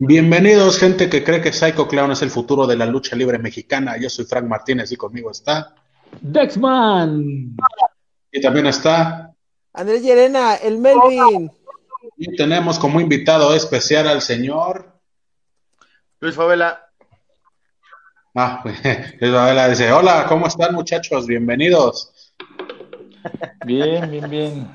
Bienvenidos, gente que cree que Psycho Clown es el futuro de la lucha libre mexicana. Yo soy Frank Martínez y conmigo está. Dexman. Y también está. Andrés Llerena, el Melvin. Y tenemos como invitado especial al señor. Luis Favela. Ah, Luis Favela dice: Hola, ¿cómo están, muchachos? Bienvenidos. Bien, bien, bien.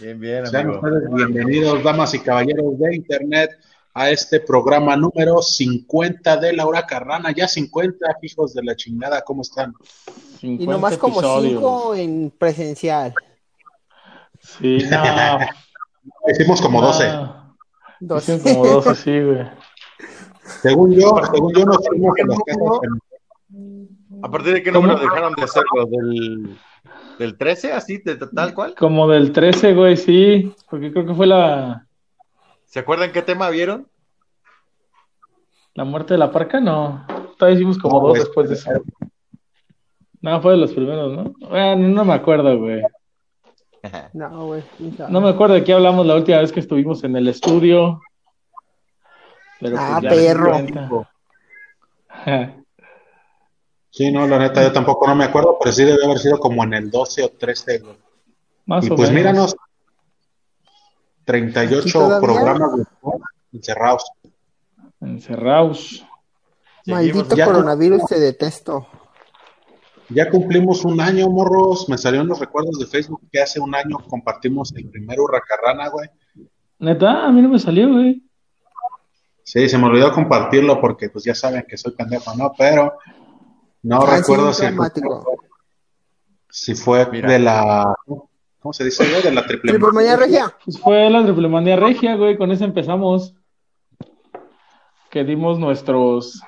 Bien, bien, Sean ustedes bienvenidos, damas y caballeros de Internet, a este programa número 50 de Laura Carrana. Ya 50, hijos de la chingada, ¿cómo están? 50 Y nomás como episodios. cinco en presencial. Sí, no. Hicimos como 12. no. Dos. Hicieron como 12, sí, güey. Según yo, según yo, nos fuimos en las casas. ¿A partir de qué ¿Cómo? número dejaron de hacerlo? ¿Del, del 13? ¿Así? de- tal cual? Como del 13, güey, sí. Porque creo que fue la, ¿Se acuerdan qué tema vieron? la muerte de la parca, no. Todavía hicimos como No, dos después de eso. No, fue de los primeros, ¿no? Bueno, no me acuerdo, güey. No, güey. No me acuerdo de qué hablamos la última vez que estuvimos en el estudio. Pero Ah, di perro. Sí, no, la neta, yo tampoco no me acuerdo, pero sí debe haber sido como en el 12 o 13. güey. Más Y o pues menos. míranos, ¿Aquí 38 todavía? programas güey, encerrados. Encerrados. Maldito ya- coronavirus, te detesto. Ya cumplimos un año, morros. Me salieron los recuerdos de Facebook que hace un año compartimos el primer Hurracarrana, güey. Neta, a mí no me salió, güey. Sí, se me olvidó compartirlo porque pues ya saben que soy pendejo, ¿no? Pero no Ah, recuerdo si, fue Mira. de la... ¿Cómo se dice, güey? De la triple... Triple manía regia. Pues fue la triplemanía regia, güey. Con eso empezamos. Que dimos nuestros.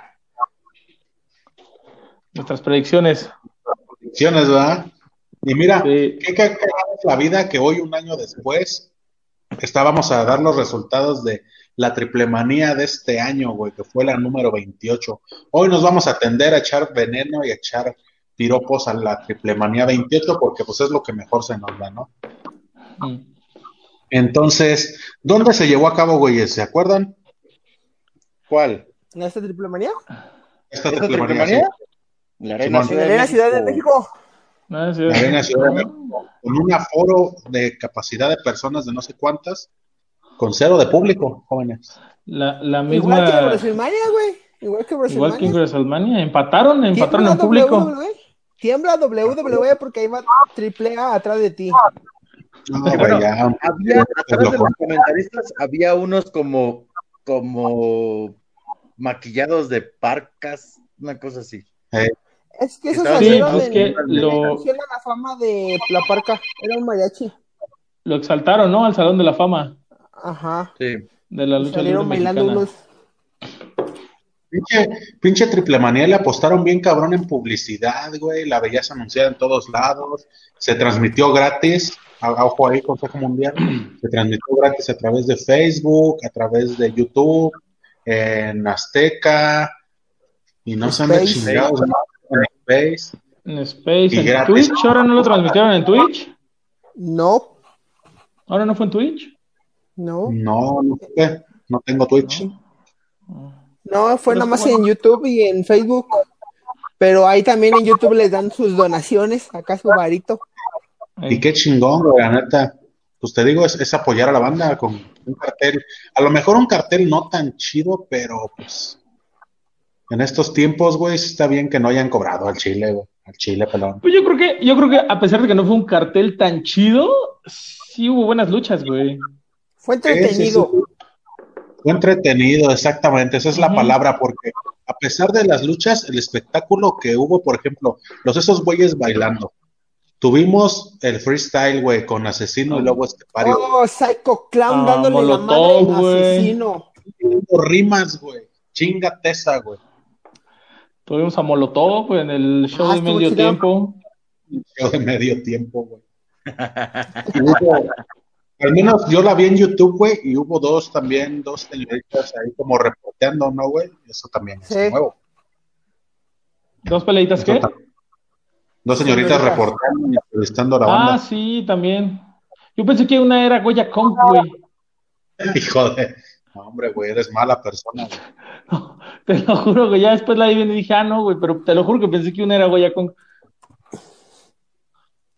Nuestras predicciones. Predicciones, ¿verdad? Y mira, Sí. qué cagada es la vida que hoy, un año después, estábamos a dar los resultados de la triplemanía de este año, güey, que fue la número 28. Hoy nos vamos a tender a echar veneno y a echar piropos a la triplemanía 28 porque pues es lo que mejor se nos da, ¿no? Mm. Entonces, ¿dónde se llevó a cabo, güeyes? ¿Se acuerdan? ¿Cuál? ¿En esta triple manía? Esta ¿Esta triplemanía. triplemanía? sí. La Arena Arena En la Arena Ciudad de México. La Arena Ciudad de México, con un aforo de capacidad de personas de no sé cuántas, con cero de público, jóvenes. La, la Igual que en misma. WrestleMania, güey. Igual que en Igual que en WrestleMania. WrestleMania. Empataron, empataron en Tiembla público. Tiembla WWE porque ahí va triple A atrás de ti. No, bueno, ya, Había, atrás de los comentaristas, había unos como, como maquillados de parcas, una cosa así. Es que esos Sí, salieron en, que lo, la fama de la parca. Era un mariachi. lo exaltaron, ¿no? Al Salón de la Fama Ajá. Sí. de la lucha libre Salieron bailando mexicana. unos. Pinche, pinche triple manía le apostaron bien cabrón en publicidad, güey. La veías anunciada en todos lados. Se transmitió gratis. a- a- Ojo ahí, Consejo Mundial. Se transmitió gratis a través de Facebook, a través de YouTube, en Azteca. Y no dónde Space. chingados, ¿no? en Space. En Space, Y en gratis. Twitch. Ahora no lo transmitieron en Twitch. No, Ahora no fue en Twitch. no. No, no sé. No tengo Twitch. No, fue Pero nada más ¿cómo? en YouTube y en Facebook. Pero ahí también en YouTube les dan sus donaciones, acá su varito. Y qué chingón, güey, la neta. Pues te digo, es, es apoyar a la banda con un cartel. A lo mejor un cartel no tan chido, pero pues en estos tiempos, güey, sí está bien que no hayan cobrado al Chile, güey. Al Chile, pelón. Pues yo creo que, yo creo que a pesar de que no fue un cartel tan chido, sí hubo buenas luchas, güey. Fue Sí, sí, entretenido. sí. Fue entretenido, exactamente, esa es la palabra, porque a pesar de las luchas, el espectáculo que hubo, por ejemplo, los esos güeyes bailando. Tuvimos el freestyle, güey, con Asesino y Lobo Estepario. Oh, Psycho Clown Ah, dándole la Molotov, madre güey. al asesino. rimas, güey. Chinga tesa, güey. Tuvimos a Molotov en el show Ah, de estuvo medio chido. tiempo. Show de medio tiempo, güey. Hubo- al menos yo la vi en YouTube, güey, y hubo dos también, dos señoritas ahí como reporteando, ¿no, güey? Eso también es nuevo. ¿Dos peleitas qué? Dos señoritas reportando y entrevistando a la Ah, banda. sí, también. Yo pensé que una era Goya Kong, güey. Hijo de. No, hombre, güey, eres mala persona, güey. No, te lo juro que ya después la vi y dije, ah, no, güey, pero te lo juro que pensé que una era Goya con.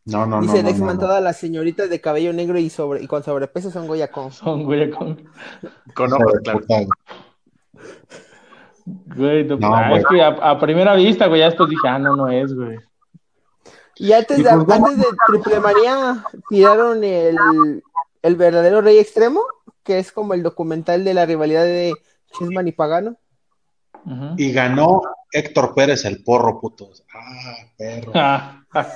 No, no, no. Dice no, Dex no, no. todas las señoritas de cabello negro y sobre y con sobrepeso son Goya con. Son Goya con. Ojos, claro. güey. No, No, güey. es que a, a primera vista, güey, ya después dije, ah, no, no es, güey. Y antes Y de, pues antes de Triple Manía tiraron el, el verdadero Rey Extremo, que es como el documental de la rivalidad de Chisman y Pagano. Y ganó Héctor Pérez el porro, putos. Ah, perro. Ah, ah.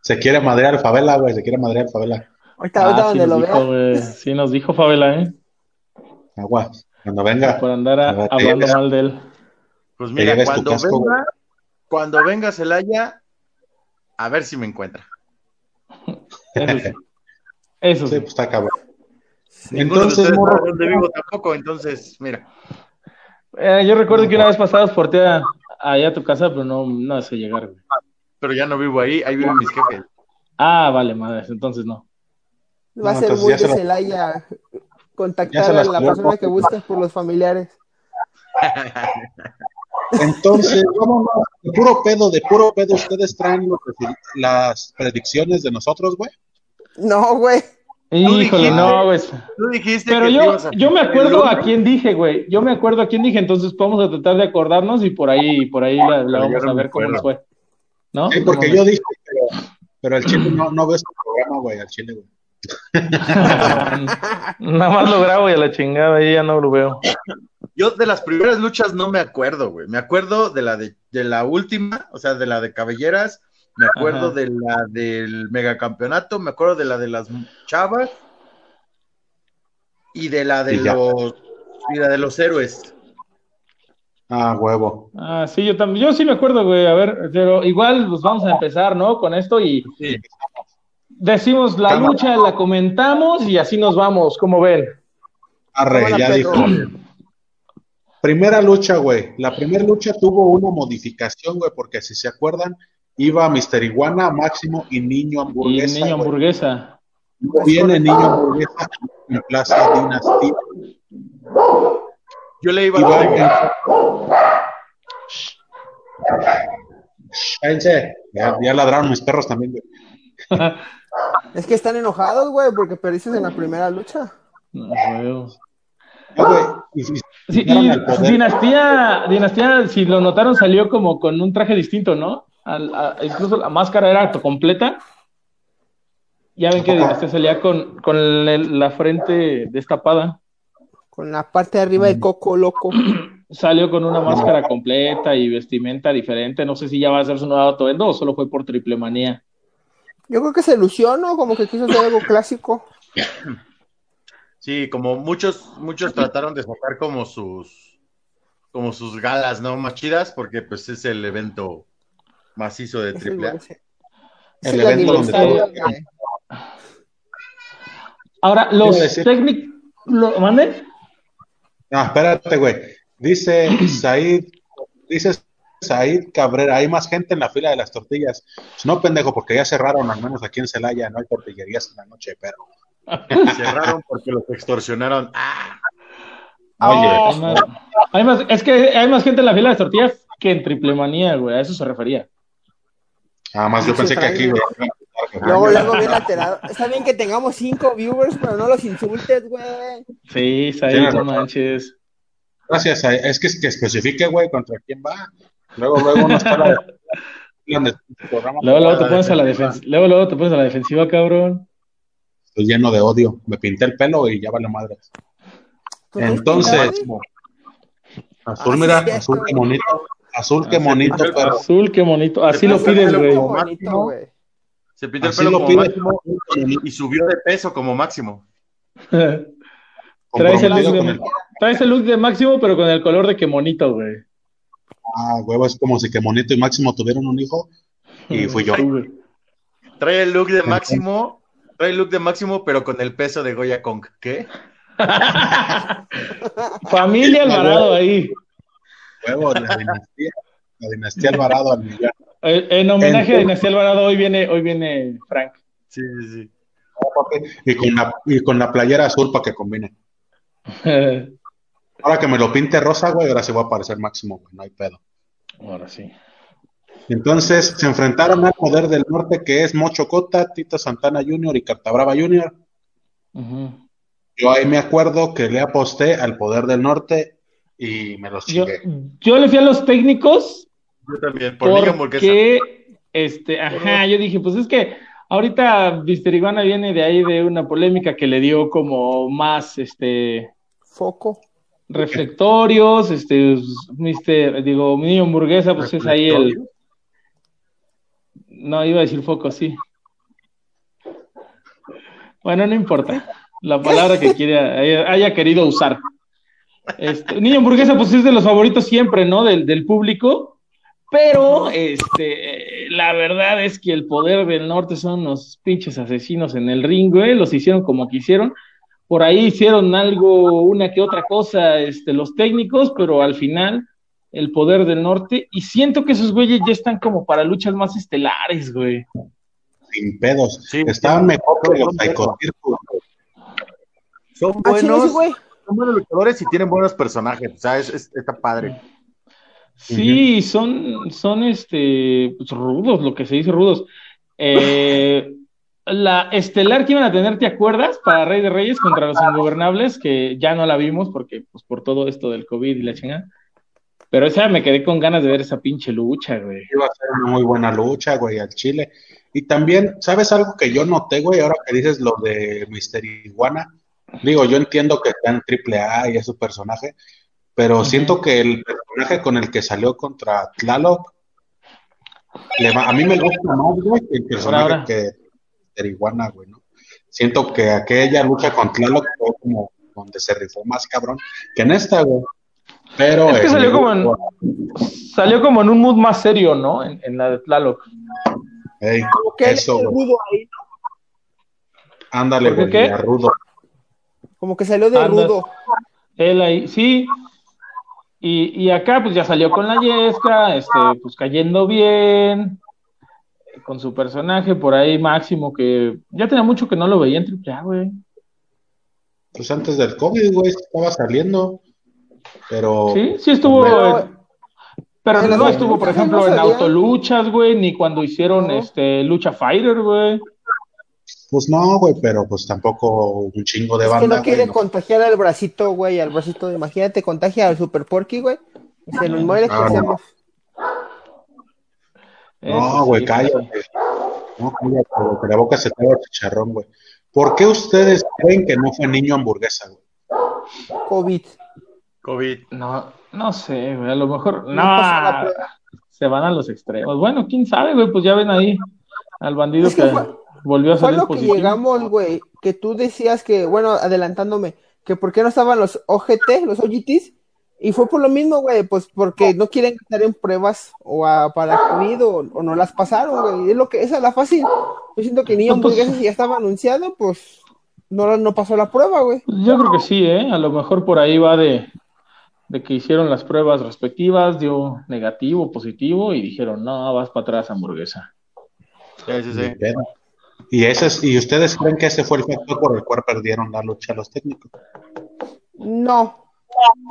Se quiere madrear Favela, güey, se quiere madrear Favela. Ahorita, Ah, ahorita sí donde nos lo dijo, vea. Sí, nos dijo Favela, ¿eh? Agua, cuando venga. Por andar a- A hablando lleves- mal de él. Pues mira, cuando casco, venga, cuando venga Celaya, a ver si me encuentra. Eso sí. Eso Sí, sí. pues está cabrón. Ninguno de Entonces, ustedes morro, sabe dónde vivo tampoco, entonces, mira. Eh, yo recuerdo que una vez pasada porté a- allá a tu casa, pero no, no sé llegar, güey. Pero ya no vivo ahí, ahí viven mis jefes. Ah, vale, madre, entonces no. Va a No, ser muy se de lo- Celaya Ya contactar se a la persona que buscas por los familiares. Entonces, vámonos, de puro pedo, de puro pedo, ustedes traen lo que- las predicciones de nosotros, güey. No, güey. Híjole, dijiste- no, güey. Tú dijiste Pero que yo, ibas a yo me el acuerdo a quién dije, güey. Yo me acuerdo a quién dije, entonces vamos a tratar de acordarnos y por ahí, por ahí la, vamos no a ver cómo nos fue. ¿No? Sí, porque yo dije, pero, pero el chile no, no ves tu programa, güey, al chile, güey. Nada más lo grabo y a la chingada, ahí ya no lo veo. Yo de las primeras luchas no me acuerdo, güey. Me acuerdo de la de, de la última, o sea, de la de cabelleras, me acuerdo Ajá. de la del megacampeonato, me acuerdo de la de las chavas y de la de los y la de los héroes. Ah, huevo. Ah, sí, yo también, yo sí me acuerdo, güey. A ver, pero igual, pues vamos a empezar, ¿no? Con esto y Sí. decimos la lucha, la comentamos y así nos vamos, como ven. Arre, ya Pedro. dijo. Primera lucha, güey. La primera lucha tuvo una modificación, güey, porque si se acuerdan, iba Mister Iguana, Máximo y Niño Y Hamburguesa. niño güey. hamburguesa. Luego viene Niño Hamburguesa en Plaza Dinastía. Yo le iba Y a Cállense. Ya, ya ladraron mis perros también, güey. Es que están enojados, güey, porque perdiste en la primera lucha. No, güey. Ah, güey, y- y- Sí, y. Dinastía, Dinastía, si lo notaron, salió como con un traje distinto, ¿no? Al- a- incluso la máscara era completa. Ya ven que Ajá. Dinastía salía con, con el- la frente destapada. Con la parte de arriba Mm. de Coco Loco. Salió con una máscara completa y vestimenta diferente. No sé si ya va a ser su nuevo atuendo o solo fue por triple manía. Yo creo que se ilusionó, ¿no? Como que quiso hacer algo clásico. sí, como muchos, muchos trataron de sacar como sus como sus galas, ¿no? Más chidas, porque pues es el evento macizo de triple A. El evento donde todo- Ahora, los técnicos. ¿Lo manden? No, espérate, güey. Dice Said, dice Said Cabrera, hay más gente en la fila de las tortillas. Pues no, pendejo, porque ya cerraron, al menos aquí en Celaya, no hay tortillerías en la noche, pero. Cerraron porque los extorsionaron. ¡Ah! Oye, más- es que hay más gente en la fila de tortillas que en triple manía, güey. A eso se refería. Nada más yo Sí, pensé que aquí. Luego, luego bien alterado. Está bien que tengamos cinco viewers, pero no los insultes, güey. Sí, Said, Tienes no manches. Gracias, Said. es que, que especifique, güey, contra quién va. Luego, luego no está la de tu programa. Luego, luego te pones a la defensiva. Luego, luego te pones a la defensiva, cabrón. Estoy lleno de odio. Me pinté el pelo y ya vale madre. ¿Tú no Entonces, azul, Ah, mira, sí, azul, bonito. Azul, qué Ah, bonito, pero. Azul, qué bonito. Así lo pides, güey. Bonito, máximo. Se pintó el pelo lo como pide. máximo y subió de peso como máximo. Traes el look de, el- traes el look de Máximo, pero con el color de que monito, güey. Ah, huevo, es como si que Monito y Máximo tuvieron un hijo y fui yo. Trae el look de máximo, trae el look de máximo, pero con el peso de Goya Kong. ¿Qué? Familia Alvarado ahí. Huevo, la dinastía. La dinastía Alvarado al millón. Eh, En homenaje a Dinastía Alvarado, hoy viene, hoy viene Frank. Sí, sí, y con la, y con la playera azul para que combine. Ahora que me lo pinte rosa, güey, ahora sí va a aparecer máximo, güey, no hay pedo. Ahora sí. Entonces se enfrentaron al poder del norte que es Mocho Cota, Tito Santana Jr. y Cartabrava Jr. Yo ahí me acuerdo que le aposté al poder del norte y me los Yo, chingué. yo le fui a los técnicos Yo también, por Liga Hamburguesa. porque, este, ajá, yo dije, pues es que ahorita Mister Iguana viene de ahí de una polémica que le dio como más, este, Foco. reflectorios, este, Mister, digo, mi niño hamburguesa, pues es ahí el, no, iba a decir foco, sí. Bueno, no importa, la palabra que quiera, haya, haya querido usar. Este, niño hamburguesa, pues es de los favoritos siempre, ¿no? Del, del público, pero, este, la verdad es que el poder del norte son unos pinches asesinos en el ring, güey, los hicieron como quisieron. Por ahí hicieron algo, una que otra cosa, este, los técnicos, pero al final el poder del norte. Y siento que esos güeyes ya están como para luchas más estelares, güey. Sin pedos. Sí. Estaban mejor que los Son Ah, buenos, sí, güey. Son buenos luchadores y tienen buenos personajes. O sea, es, es- está padre. Sí, son, son este, pues, rudos, lo que se dice rudos. Eh, la estelar que iban a tener, ¿te acuerdas? Para Rey de Reyes contra los Ingobernables, que ya no la vimos porque, pues, por todo esto del COVID y la chingada. Pero esa me quedé con ganas de ver esa pinche lucha, güey. Iba a ser una muy buena lucha, güey, al Chile. Y también, ¿sabes algo que yo noté, güey? Ahora que dices lo de Mister Iguana. Digo, yo entiendo que está en AAA y es su personaje, pero siento que el personaje con el que salió contra Tlaloc, le va- a mí me gusta más, güey, que el personaje ahora. que Mister Iguana, güey, ¿no? Siento que aquella lucha con Tlaloc fue como donde se rifó más cabrón que en esta, güey. Pero Es que salió como en-. Salió como en un mood más serio, ¿no? En, en la de Tlaloc. Ey, Como que él eso, es el rudo ahí, Ándale, ¿Por qué güey, rudo. Como que salió de Andas. rudo. Él ahí, sí. Y, y acá pues ya salió con la Yesca, este, pues cayendo bien, con su personaje por ahí máximo que ya tenía mucho que no lo veía en AAA, güey. Pues antes del COVID, güey, estaba saliendo. Pero. Sí, sí estuvo, Pero- eh, no estuvo, por luchas no ejemplo, en autoluchas, güey, ni cuando hicieron No. este Lucha Fighter, güey. Pues no, güey, pero pues tampoco un chingo de Es que banda. no quiere güey, no. contagiar al bracito, güey, al bracito. Imagínate, contagia al Super Porky, güey. Y se nos muere, ¿qué Ah, no. Eso No, güey, sí, cállate. No, cállate, güey, que la boca se te va chicharrón, güey. ¿Por qué ustedes creen que no fue niño hamburguesa, güey? COVID. COVID. No, no sé, güey, a lo mejor, No no, se van a los extremos. Bueno, quién sabe, güey, pues ya ven ahí al bandido Es que que fue- volvió a Fue salir lo que llegamos, güey, que tú decías que, bueno, adelantándome, que por qué no estaban los OGT, los OGTs, y fue por lo mismo, güey, pues porque no quieren estar en pruebas o a- para COVID o, o no las pasaron, güey, es lo que, esa es la fácil. Yo siento que Niño No, pues- Hamburguesas ya estaba anunciado, pues no, no pasó la prueba, güey. Yo creo que sí, ¿eh? A lo mejor por ahí va de, de que hicieron las pruebas respectivas, dio negativo, positivo, y dijeron, no, vas para atrás, hamburguesa. Sí, sí, sí. Y, ese es- ¿Y ustedes creen que ese fue el factor por el cual perdieron la lucha los técnicos? No,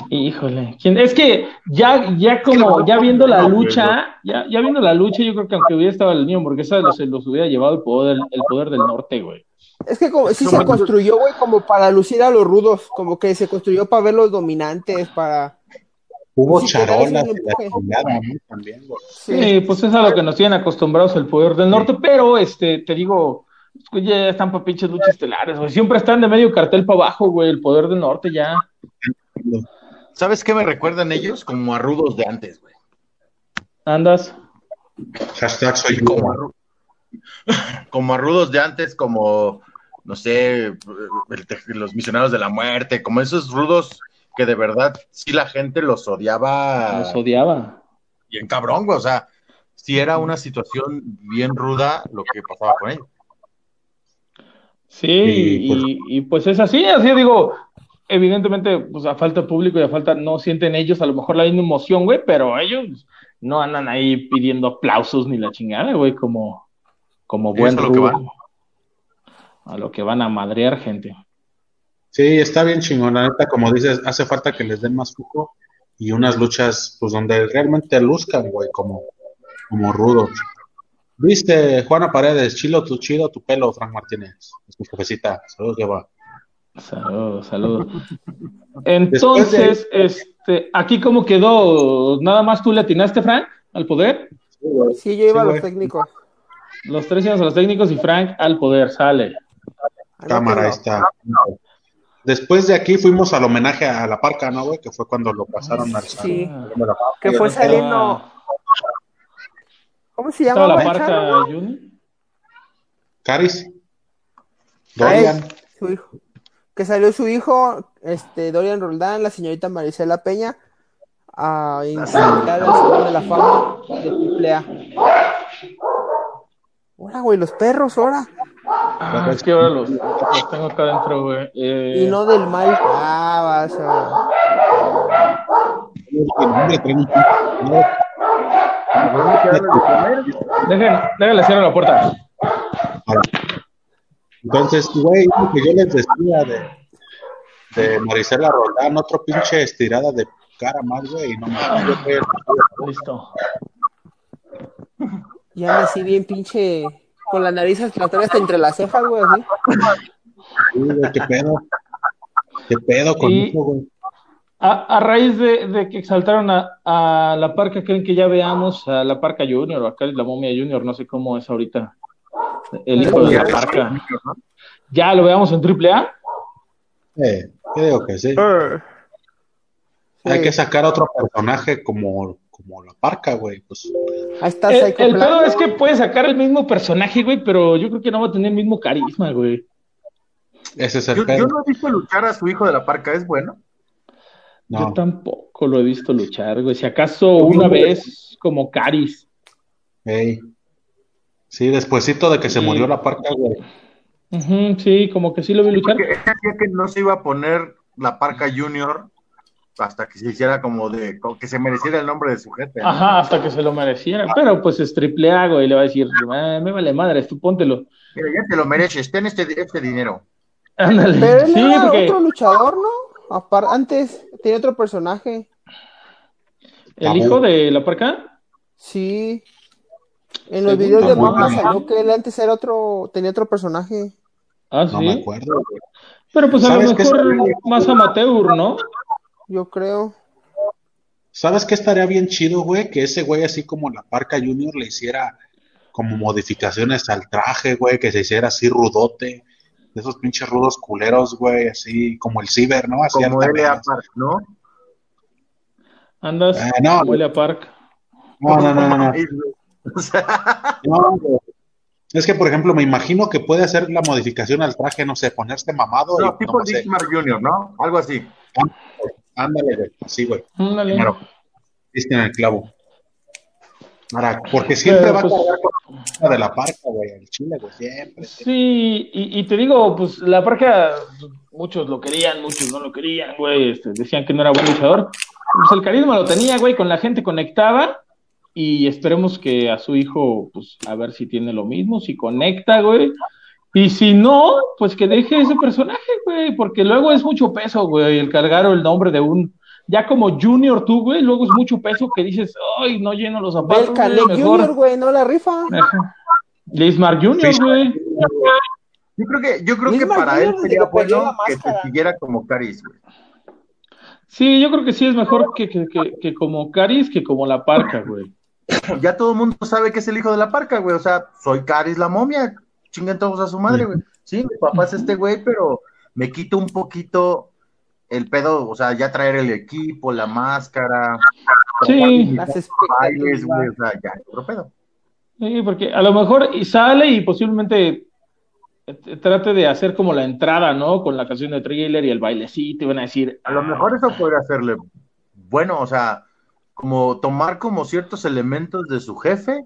Híjole, ¿quién- es que ya, ya como, ya viendo la lucha, ya, ya viendo la lucha, yo creo que aunque hubiera estado el niño hamburguesa, los, los hubiera llevado el poder, el poder del norte, güey. es que como, sí se construyó, güey, como para lucir a los rudos, como que se construyó para ver los dominantes, para... Hubo Sí, charolas. También, güey. Sí, pues es a lo que nos tienen acostumbrados el poder del norte, pero este, te digo, pues, ya están para pinches luchas estelares, güey. Siempre están de medio cartel para abajo, güey, el poder del norte ya. ¿Sabes qué me recuerdan ellos? Como a rudos de antes, güey. Andas. Hashtag soy. Como a, como a rudos de antes, como, no sé, los misioneros de la muerte, como esos rudos que de verdad sí la gente los odiaba Los odiaba. bien cabrón, güey. O sea, sí era una situación bien ruda lo que pasaba con ellos. Sí, Y, pues- y, y, pues es así, así digo, evidentemente, pues a falta de público y a falta, no sienten ellos a lo mejor la misma emoción, güey, pero ellos no andan ahí pidiendo aplausos ni la chingada, güey, como, como buen a lo que rudo. van. a lo que van a madrear gente. Sí, está bien chingón, la neta, como dices, hace falta que les den más foco y unas luchas, pues donde realmente luzcan, güey, como, como rudos. Viste, Juana Paredes, chilo tu chido tu pelo, Frank Martínez. Es mi jefecita. Saludos, que va. Saludos, saludos. Entonces, este, aquí cómo quedó, nada más tú le atinaste, Frank, al poder. Sí, yo iba Sí, a los güey. técnicos. Los tres íbamos a los técnicos y Frank al poder, sale. Cámara, ahí está. Después de aquí fuimos al homenaje a la parca, ¿no, güey? Que fue cuando lo pasaron al Sí. Fama. Que fue saliendo. ¿Cómo se llama? la parca Junior. Caris. Dorian. su hijo. Que salió su hijo, este, Dorian Roldán, la señorita Marisela Peña, a invitar al Salón de la Fama de Triple A. Ahora, güey, los perros, ahora. Ah, es que ahora los, los tengo acá adentro, güey. Eh, Y no del mal. Ah, vas a un- Dejen, déjenle cierro la puerta. Entonces, güey, lo que yo les decía de, de Marisela Roldán, otro pinche estirada de cara más, güey, y no mames, yo creo Listo. Y anda así bien pinche. Con la nariz hasta entre las cejas, güey, así. Sí, güey, qué pedo. Qué pedo con Y- eso, güey. A, a raíz de, de que exaltaron a, a la parca, ¿creen que ya veamos a la parca Junior o acá la momia Junior? No sé cómo es ahorita. El hijo de la parca. ¿Ya lo veamos en triple A? Eh, yo digo que sí. Hay que sacar otro personaje como, como la parca, güey. Pues, Ahí está El, pedo es que puede sacar el mismo personaje, güey, pero yo creo que no va a tener el mismo carisma, güey. ese es el Yo, pedo. yo no he visto luchar a su hijo de la parca, ¿es bueno? No. Yo tampoco lo he visto luchar, güey. Si acaso una vez como Caris. Sí, despuesito de que se murió la parca, güey. Sí, como que sí lo vi luchar. Porque que no se iba a poner la parca junior hasta que se hiciera como de, como que se mereciera el nombre de su jefe. ¿no? Ajá, hasta que se lo mereciera. Pero pues es triple A, güey. Le va a decir, "Ah, me vale madre, tú póntelo. Mira, ya te lo mereces, ten este, este dinero. Ándale. Pero él Sí, era porque otro luchador, ¿no? Apar- antes tenía otro personaje. el hijo de la parca. Sí. En los Según videos de no. salió que él antes era otro, tenía otro personaje. Ah, No me sí. acuerdo, güey. Pero pues a lo ¿Sabes qué mejor más amateur, ¿no? Yo creo. ¿Sabes qué estaría bien chido, güey? Que ese güey, así como la parca Junior, le hiciera como modificaciones al traje, güey, que se hiciera así rudote. De esos pinches rudos culeros, güey, así como el ciber, ¿no? Así Como L.A. Park, ¿no? Andas Ah, no. como Elia Park. No, no, no, no, no. No, güey. Es que, por ejemplo, me imagino que puede hacer la modificación al traje, no sé, ponerse mamado no, y tipo no sé. Dismar Junior, ¿no? Algo así. Ándale, güey. Así, güey. Ándale. Claro. Diste en el clavo. Ahora, porque siempre Pero, va pues, a cargar con la de la parca, güey, el chile, güey, siempre. Sí, y, y te digo, pues la parca, muchos lo querían, muchos no lo querían, güey, este, decían que no era buen luchador. Pues el carisma lo tenía, güey, con la gente conectaba y esperemos que a su hijo, pues a ver si tiene lo mismo, si conecta, güey. Y si no, pues que deje ese personaje, güey, porque luego es mucho peso, güey, el cargar el nombre de un, ya como Junior tú, güey, luego es mucho peso que dices, ay, no lleno los zapatos, el mejor. Junior, güey, no la rifa. Lismar Junior, Sí. güey. Yo creo que, yo creo que para Junior él sería bueno que se siguiera como Caris, güey. Sí, yo creo que sí es mejor que, que, que, que como Caris que como la parca, güey. Ya todo el mundo sabe que es el hijo de la parca, güey. O sea, soy Caris la momia. Chinguen todos a su madre, güey. Sí, mi papá es este güey, pero me quito un poquito el pedo, o sea, ya traer el equipo, la máscara, Sí. Las bailes, güey, o sea, ya, otro pedo. Sí, porque a lo mejor y sale y posiblemente eh, trate de hacer como la entrada, ¿no? Con la canción de thriller y el bailecito y van a decir, A lo mejor eso podría hacerle bueno, o sea, como tomar como ciertos elementos de su jefe.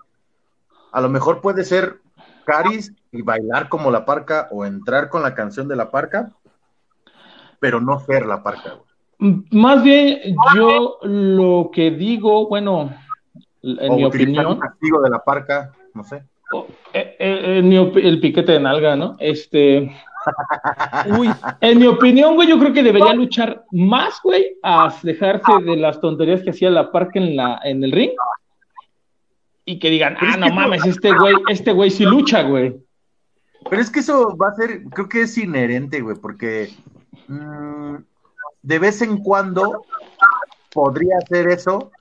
A lo mejor puede ser Caris y bailar como la parca o entrar con la canción de la parca, pero no ser la parca, güey. "M- más bien yo lo que digo, bueno, en o mi opinión, un castigo de la parca, no sé. eh, eh, el piquete de nalga, ¿no? Este. Uy, en mi opinión, güey, yo creo que debería luchar más, güey, a dejarse de las tonterías que hacía la parca en la, en el ring. Y que digan, ah, no mames, este güey, este güey sí lucha, güey. Pero es que eso va a ser, creo que es inherente, güey, porque mm, de vez en cuando podría hacer eso,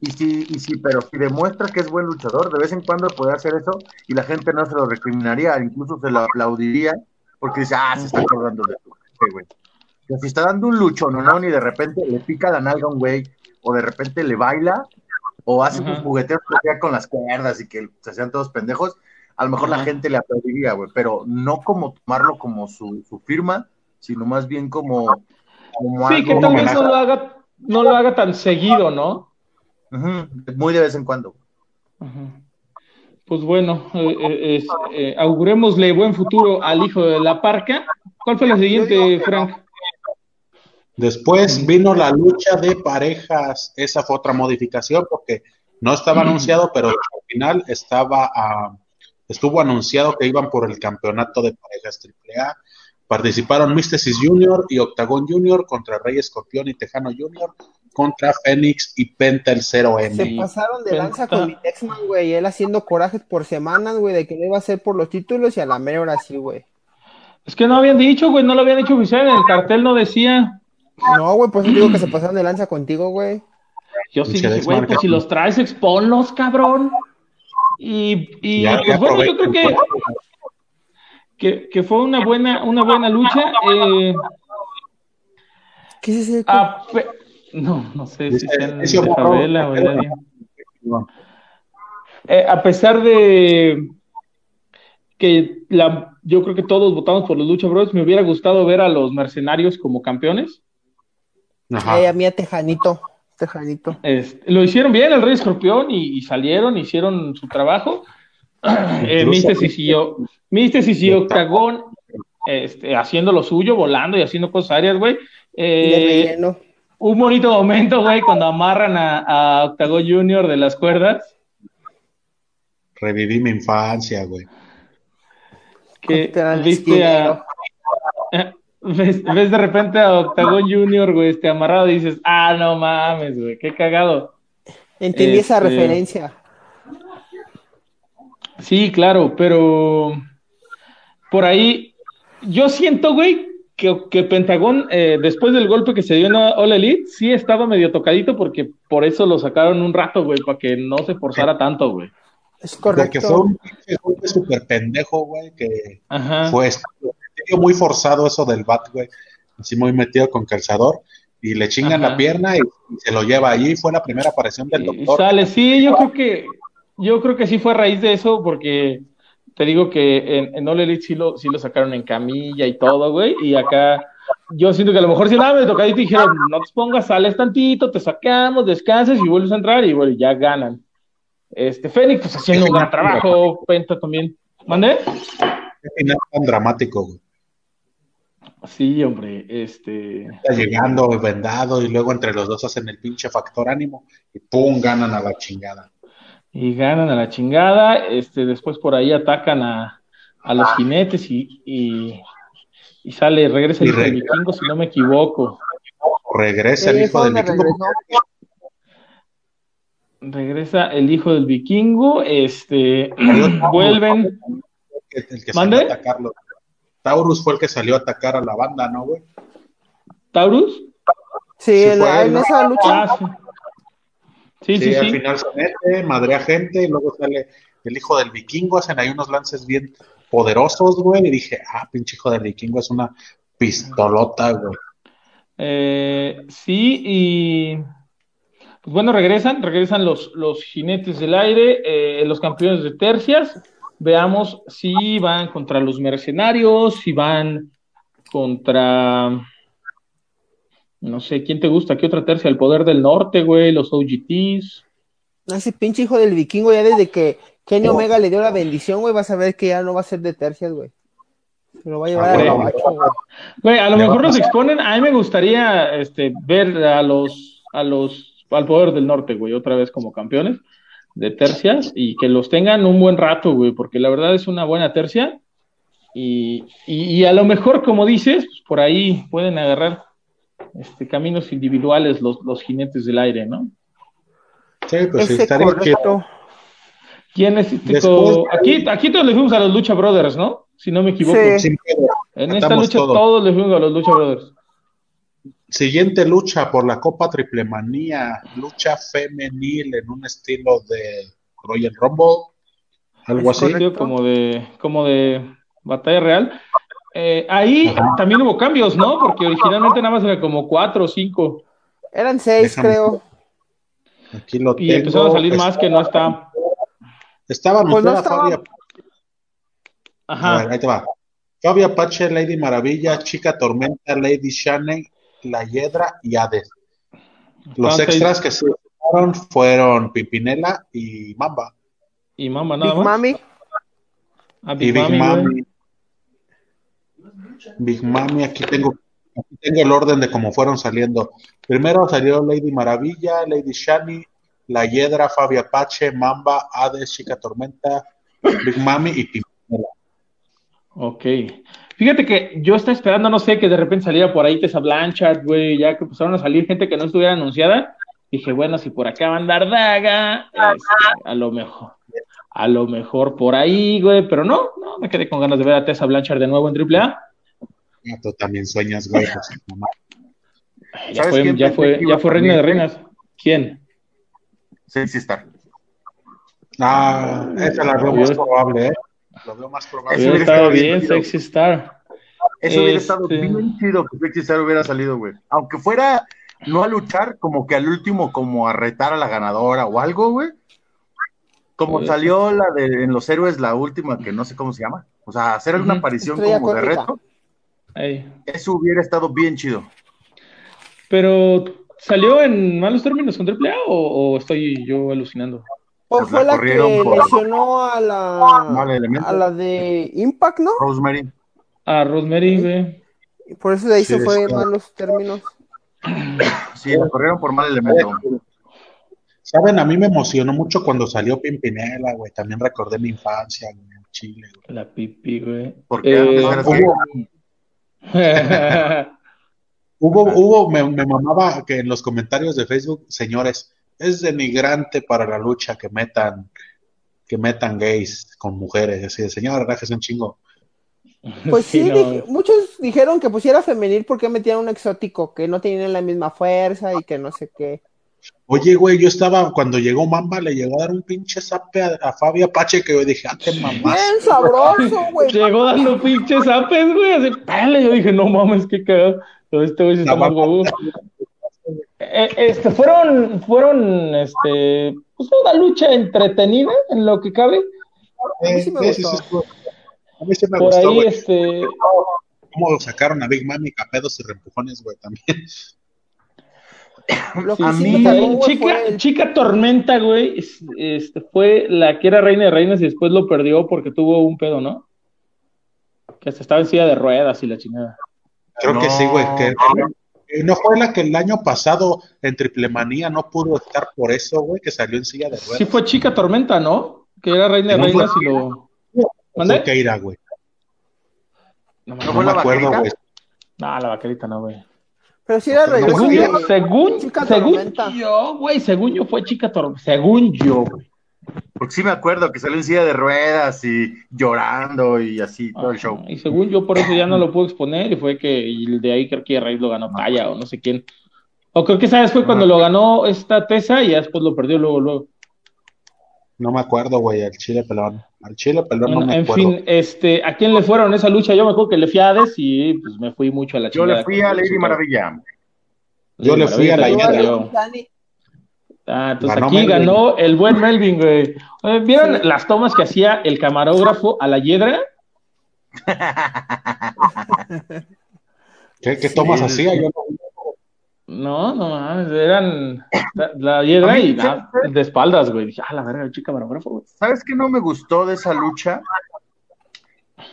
y si, y si, pero si demuestra que es buen luchador, de vez en cuando podría hacer eso y la gente no se lo recriminaría, incluso se lo aplaudiría, porque dice, ah, se está acordando de tu güey. O sea, si está dando un lucho, no, no, y de repente le pica la nalga a un güey, o de repente le baila, o hace Ajá. un jugueteo con las cuerdas y que se hacían todos pendejos, a lo mejor la gente le aplaudiría, güey, pero no como tomarlo como su, su firma, sino más bien como, como Sí, que tal vez no lo haga, no lo haga tan seguido, ¿no? Muy de vez en cuando. Pues bueno, eh, eh, eh, augurémosle buen futuro al hijo de la parca. ¿Cuál fue la siguiente, Frank? Después vino la lucha de parejas. Esa fue otra modificación porque no estaba anunciado, pero al final estaba ah, estuvo anunciado que iban por el campeonato de parejas AAA. Participaron Místesis Junior y Octagon Junior contra Rey Escorpión y Tejano Junior contra Fénix y Penta el 0M. Se pasaron de lanza Penta. con mi Texman, güey. Él haciendo corajes por semanas, güey, de que no iba a ser por los títulos y a la mera hora sí, güey. Es que no habían dicho, güey, no lo habían hecho oficial, en el cartel no decía. No, güey, por eso digo que se pasaron de lanza contigo, güey. Yo sí dije, güey, pues si los traes, exponlos, cabrón. Y, y Ya- pues ya bueno, yo creo que, que, que fue una buena, una buena lucha. Eh, ¿Qué es ese? a pe- no, no sé si "Ese de favela o Eh, a pesar de que la, yo creo que todos votamos por los Lucha Bros, me hubiera gustado ver a los mercenarios como campeones. Ajá. Ay, a mí a Tejanito. Tejanito. Este, lo hicieron bien el Rey Escorpión y, y salieron, hicieron su trabajo. Eh, yo, Místesis y Octagón este, haciendo lo suyo, volando y haciendo cosas aéreas, güey. Eh, un bonito momento, güey, cuando amarran a, a Octagón Junior de las cuerdas. Reviví mi infancia, güey. Que viste a, ves de repente a Octagón Junior, güey, este amarrado y dices, ah, no mames, güey, qué cagado. Entendí esa este- referencia. Sí, claro, pero por ahí yo siento, güey, que, que Pentagón, eh, después del golpe que se dio en All Elite, sí estaba medio tocadito porque por eso lo sacaron un rato, güey, para que no se forzara tanto, güey. Es Porque correcto. fue un pinche golpe súper pendejo, güey, que Ajá. fue muy forzado eso del bat, güey. Así muy metido con calzador. Y le chingan Ajá. la pierna y, y se lo lleva allí. Fue la primera aparición del Y doctor. sale, sí, yo creo que yo creo que sí fue a raíz de eso, porque te digo que en, en All Elite sí lo, sí lo sacaron en camilla y todo, güey, y acá yo siento que a lo mejor si nada me tocadito y dijeron, no te pongas, sales tantito, te sacamos, descansas y vuelves a entrar y bueno, ya ganan. Este, Fénix, pues haciendo un gran trabajo, Penta también. ¿Mandé? Final tan dramático, güey. Sí, hombre, este. Está llegando vendado y luego entre los dos hacen el pinche factor ánimo y pum, ganan a la chingada. Y ganan a la chingada, este, después por ahí atacan a, a los jinetes y, y, y sale, regresa el Y hijo del regresa. vikingo, si no me equivoco. Regresa el hijo fue del vikingo. regresó. Regresa el hijo del vikingo, este, Taurus vuelven, El que ¿Mande? salió a atacarlo. Taurus fue el que salió a atacar a la banda, ¿no, güey? Taurus. Sí, en, fue, en ¿no? esa lucha. Sí. Sí, sí, al sí. final se mete, madrea gente y luego sale el hijo del vikingo. Hacen ahí unos lances bien poderosos, güey. Y dije, ah, pinche hijo del vikingo es una pistolota, güey. Eh, sí, y pues bueno, regresan, regresan los, los jinetes del aire, eh, los campeones de tercias. Veamos si van contra los mercenarios, si van contra, no sé, ¿quién te gusta? ¿Qué otra tercia? El poder del norte, güey, los OGTs. Ese pinche hijo del vikingo, ya desde que Kenny Omega le dio la bendición, güey, vas a ver que ya no va a ser de tercias, güey. Se lo va a llevar Ah, al bueno. gabacho, güey. Güey, a lo mejor a pasar. exponen, a mí me gustaría este, ver a los, a los, al poder del norte, güey, otra vez como campeones. de tercias y que los tengan un buen rato, güey, porque la verdad es una buena tercia. Y, y, y a lo mejor, como dices, pues, por ahí pueden agarrar este, caminos individuales los, los jinetes del aire, ¿no? Sí, pues sí, estaría correcto. ¿Quién es? este Después- aquí, aquí todos le fuimos a los Lucha Brothers, ¿no? Si no me equivoco. Sí. En esta lucha todo. todos le fuimos a los Lucha Brothers. Siguiente lucha por la Copa Triplemanía, lucha femenil en un estilo de Royal Rumble, algo Es así. correcto. Como de, como de batalla real. Eh, ahí Ajá. también hubo cambios, ¿no? Porque originalmente nada más era como cuatro o cinco. Eran seis, Déjame- creo. Aquí lo Y tengo. empezaron a salir más que no está. Estaba Pues no estaba- Fabia. A Ajá. ver, ahí te va. Fabia Pache, Lady Maravilla, Chica Tormenta, Lady Shane, La Hiedra y Hades. Los seis. extras que se usaron fueron Pimpinela y Mamba. Y Mama nada Big más. Mami. A Y Big Big Mami, Mami. Big Mami, aquí tengo, aquí tengo el orden de cómo fueron saliendo. Primero salió Lady Maravilla, Lady Shani, La Hiedra, Fabia Pache, Mamba, Hades, Chica Tormenta, Big Mami y Pimpinela. Ok. Fíjate que yo estaba esperando, no sé, que de repente saliera por ahí Tessa Blanchard, güey, ya que empezaron a salir gente que no estuviera anunciada. Dije, bueno, si por acá va a andar Daga, este, a lo mejor, a lo mejor por ahí, güey, pero no, no, me quedé con ganas de ver a Tessa Blanchard de nuevo en AAA. Ah, Tú también sueñas, güey. pues, mamá. Ya ¿Sabes fue, ya fue, ya reina de reinas. ¿Quién? Sexy Star. Ah, esa la veo más probable, ¿eh? Lo veo más probable. Eso Hubiera estado bien. Sexy Star. Eso hubiera estado bien chido que Sexy Star hubiera salido, güey. Aunque fuera no a luchar, como que al último, como a retar a la ganadora o algo, güey. Como salió la de en los héroes, la última, que no sé cómo se llama. O sea, hacer una aparición Estrella como de reto. Ahí. Eso hubiera estado bien chido. Pero, ¿salió en malos términos con AAA o, o estoy yo alucinando? O Pues fue la la que por- lesionó a la a la de Impact, ¿no? Rosemary. A Rosemary, güey. Por eso de ahí Sí, se fue en malos términos. Sí, la corrieron por mal elemento. Saben, a mí me emocionó mucho cuando salió Pimpinela, güey. También recordé mi infancia güey, en Chile, güey. La pipi, güey. Porque Eh, así. Hubo, hubo, me, me mamaba que en los comentarios de Facebook, señores, es denigrante para la lucha que metan, que metan gays con mujeres. Así de, señor, gracias un chingo. Pues sí, no. muchos dijeron que pusiera femenil porque metían un exótico, que no tenían la misma fuerza y que no sé qué. Oye, güey, yo estaba, cuando llegó Mamba, le llegó a dar un pinche zape a, a Fabi Apache que yo dije, ah, te mamás. Bien sabroso, güey. Llegó dando pinches apes, güey. Así, pale. Yo dije, no mames, qué cagado. Pero Este güey se está más. Eh, este, fueron, fueron, este, pues una lucha entretenida en lo que cabe. A mí sí me sí, sí, gustó. sí, a mí sí me Por gustó, ahí, este, Cómo sacaron a Big Mami capedos y reempujones, güey, también. Lo que A mí- me sacó, chica, fue el- chica Tormenta, güey, es- este, fue la que era reina de reinas y después lo perdió porque tuvo un pedo, ¿no? Que hasta estaba en silla de ruedas y la chingada. Creo que sí, güey. Que, que no fue la que el año pasado en Triplemanía no pudo estar por eso, güey, que salió en silla de ruedas. Sí fue chica Tormenta, ¿no? Que era reina de No fue- reinas y lo... Fue ¿Mande? Keira, güey. No, ¿No No me acuerdo, güey. no, la vaquerita no, güey. Pero sí era regreso Según yo, de- según, Chica según yo, güey, según yo fue chica Tormenta. Según yo, güey. Porque sí me acuerdo que salió en silla de ruedas y llorando y así todo el show. Y según yo, por eso ya no lo pude exponer y fue que y de ahí creo que Raíz lo ganó Taya o no sé quién. O creo que, ¿sabes? Fue cuando lo ganó esta Tesa y ya después lo perdió luego, luego. No me acuerdo, güey, al Chile Pelón. Al Chile Pelón no me en acuerdo. fin, este, ¿a quién le fueron esa lucha? Yo me acuerdo que le fui a Hades y pues me fui mucho a la Yo le fui a Lady. Maravilla. Yo le fui a la. Dani, Ah, entonces Ganó aquí Melvin. ganó el buen Melvin, güey. Oye, ¿Vieron las tomas que hacía el camarógrafo a la hiedra? ¿Qué, qué tomas hacía? Yo no- No, no mames, eran la, la hiedra y ah, de espaldas, güey. Dije, ah, la verga, el chico camarógrafo, güey. ¿Sabes qué no me gustó de esa lucha?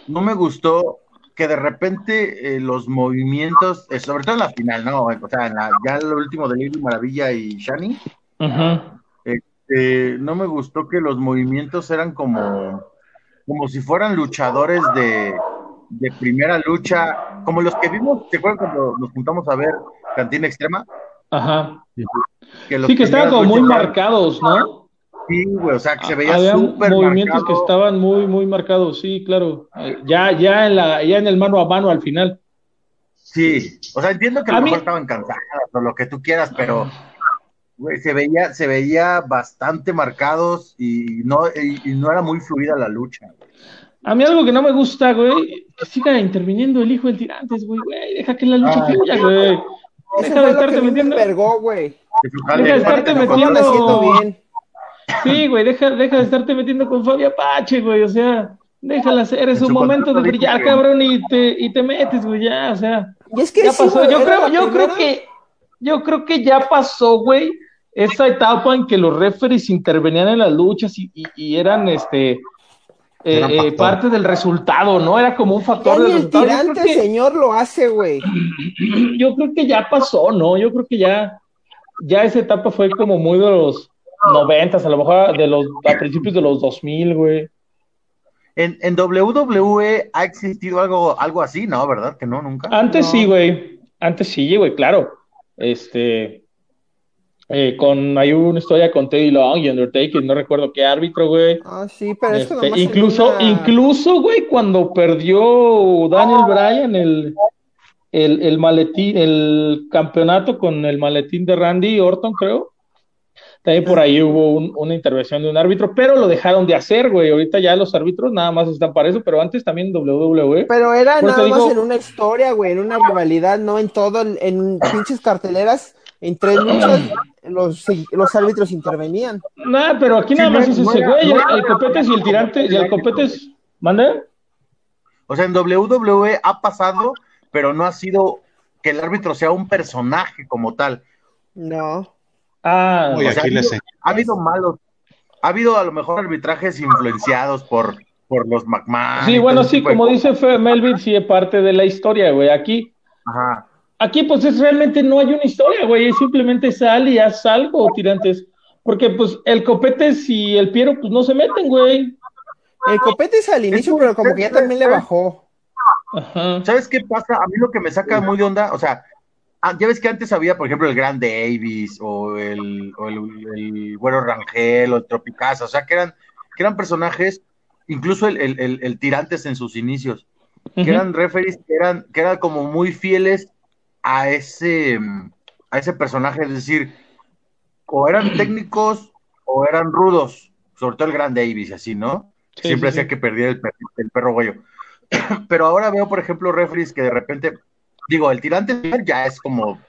No me gustó que de repente eh, los movimientos, eh, sobre todo en la final, ¿no? O sea, en la, ya lo último de Lady Maravilla y Shani, este, no me gustó que los movimientos eran como, como si fueran luchadores de, de primera lucha, como los que vimos, ¿te acuerdas cuando nos juntamos a ver Cantina Extrema? Ajá. Que Sí, que estaban como muy marcados, ¿no? Sí, güey, o sea, que se veía súper movimientos marcado. que estaban muy, muy marcados, sí, claro. Ya, ya en la, ya en el mano a mano al final. Sí, o sea, entiendo que a A lo mí- mejor estaban cansadas o lo que tú quieras, pero güey, se veía, se veía bastante marcados y no, y, y no era muy fluida la lucha. A mí algo que no me gusta, güey, que siga interviniendo el hijo del tirantes, güey, güey, deja que la lucha Ah. fluya, güey. Deja de estarte metiendo. güey. Deja de estarte metiendo- me siento bien. Sí, güey, deja, deja de estarte metiendo con Fabio Apache, güey, o sea, déjala hacer, es un momento de brillar, que- cabrón, y te, y te metes, güey, ya, o sea, Y es que ya sí, pasó. güey, Yo creo, yo creo que, yo creo que ya pasó, güey, esa etapa en que los referees intervenían en las luchas y, y- y eran, este, eh, eh, parte del resultado, ¿no? Era como un factor del el resultado. Yo creo, tirante, que, señor, lo hace, güey. yo creo que ya pasó, ¿no? Yo creo que ya, ya esa etapa fue como muy de los noventas, a lo mejor de los, a principios de los 2000, güey. En, en WWE ha existido algo, algo así, ¿no? ¿Verdad? Que no, nunca. Antes No. sí, güey. Antes sí, güey, claro. Este. Eh, con, hay una historia con Teddy Long y Undertaker, no recuerdo qué árbitro, güey. Ah, sí, pero eso Este, en incluso, una- incluso, güey, cuando perdió Daniel Bryan el, el, el maletín, el campeonato con el maletín de Randy Orton, creo. También por ahí hubo un- una intervención de un árbitro, pero lo dejaron de hacer, güey. Ahorita ya los árbitros nada más están para eso, pero antes también WWE. Pero era eso nada más digo- en una historia, güey, en una rivalidad, no en todo, en pinches carteleras, en tres luchas, los, los árbitros intervenían. Nah, pero aquí nada más es- ese güey, no el, copetes y el tirante, y el copetes. ¿Mande? O sea, en WWE ha pasado, pero no ha sido que el árbitro sea un personaje como tal. No. Ah, Uy, o sea, aquí ha habido- Ha habido malos, ha habido a lo mejor arbitrajes influenciados por, por los McMahon. sí, bueno, sí, de como dice Melvin, sí es parte de la historia, güey. Aquí, Ajá. Aquí pues es realmente no hay una historia, güey. es Simplemente sal y haz algo, tirantes. Porque pues el copetes y el Piero pues no se meten, güey. El copete es al inicio, pero como que ya también le bajó. Ajá. ¿Sabes qué pasa? A mí lo que me saca muy de onda, o sea, ah, ya ves que antes había, por ejemplo, el Gran Davis o el, o el, el Güero Rangel o el Tropicasa, o sea, que eran, que eran personajes, incluso el, el, el- el Tirantes en sus inicios, que eran referees que eran, que eran como muy fieles a ese, a ese personaje, es decir, o eran técnicos o eran rudos, sobre todo el Gran Davis, así, ¿no? Sí, Siempre sí, hacía sí. que perdiera el, per- el perro güey. Pero ahora veo, por ejemplo, referees que de repente, digo, el tirante ya es como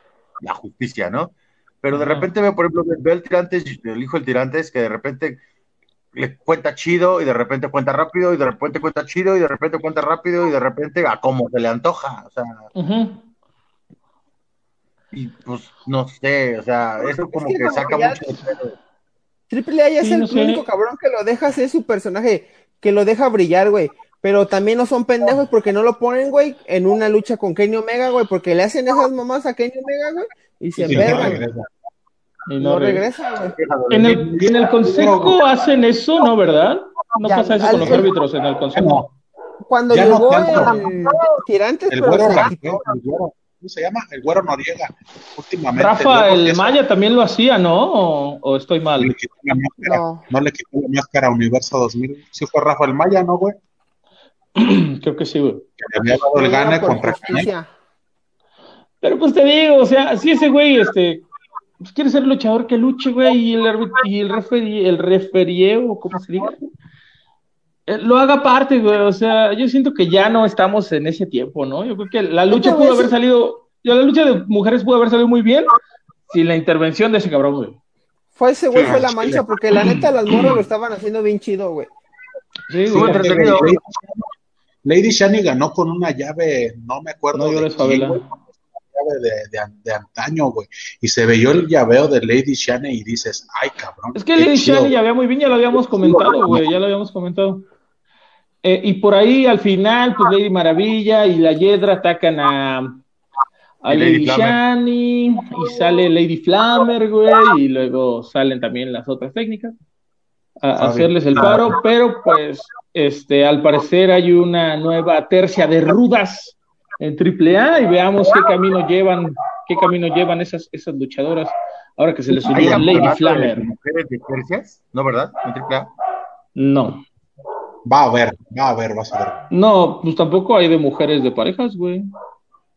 la justicia, ¿no? Pero de repente veo, por ejemplo, veo el tirante, el hijo del tirante es que de repente le cuenta chido y de repente cuenta rápido y de repente cuenta chido y de repente cuenta rápido y de repente a como se le antoja, o sea. Y pues no sé, o sea, eso como que que, como saca ya- mucho de. Triple A ya Sí, es el no sé. único cabrón que lo deja ser su personaje, que lo deja brillar, güey. Pero también no son pendejos porque no lo ponen, güey, en una lucha con Kenny Omega, güey, porque le hacen esas mamás a Kenny Omega, güey, y se envergan. regresa. Y no no regresa. En el, en el consejo hacen eso, ¿no? ¿Verdad? No Ya, pasa eso con los árbitros en el consejo. No, Cuando Ya llegó el Tirantes, el pero güero se- Rangel, el güero, ¿cómo se llama? El güero Noriega, últimamente. Rafa, el eso- Maya también lo hacía, ¿no? ¿O, o estoy No mal? le quitó la máscara, No. no. le quitó la máscara a Universo 2000. Sí fue Rafa el Maya, ¿no, güey? Creo que sí, güey. Que le había dado el gane contra Canelo. Pero pues te digo, o sea, si ese güey, este, pues quiere ser luchador que luche, güey, y el, y el referi, el referieo, como se diga, lo haga parte, güey, o sea, yo siento que ya no estamos en ese tiempo, ¿no? Yo creo que la lucha pudo haber sí. salido, ya la lucha de mujeres pudo haber salido muy bien sin la intervención de ese cabrón, güey. Fue ese güey, Sí, fue la sí. mancha, porque la neta las morras lo estaban haciendo bien chido, güey. Sí, güey. entretenido. Lady, Lady Shani ganó con una llave, no me acuerdo No de llores, llave de, de, de antaño, güey. Y se veyó el llaveo de Lady Shani y dices, ay, cabrón. Es que Lady ya había muy bien, ya lo habíamos comentado, güey, ya lo habíamos comentado. Eh, y por ahí al final, pues Lady Maravilla y la Yedra atacan a, a Lady. Shani y sale Lady Flammer, güey, y luego salen también las otras técnicas a, hacerles el paro, pero pues este al parecer hay una nueva tercia de rudas en AAA y veamos qué camino llevan, qué camino llevan esas esas luchadoras ahora que se les ¿Hay unió Lady de Flammer. mujeres de tercias? ¿No, verdad? ¿En AAA? No. Va a haber, va a haber, vas a ver. No, pues tampoco hay de mujeres de parejas, güey.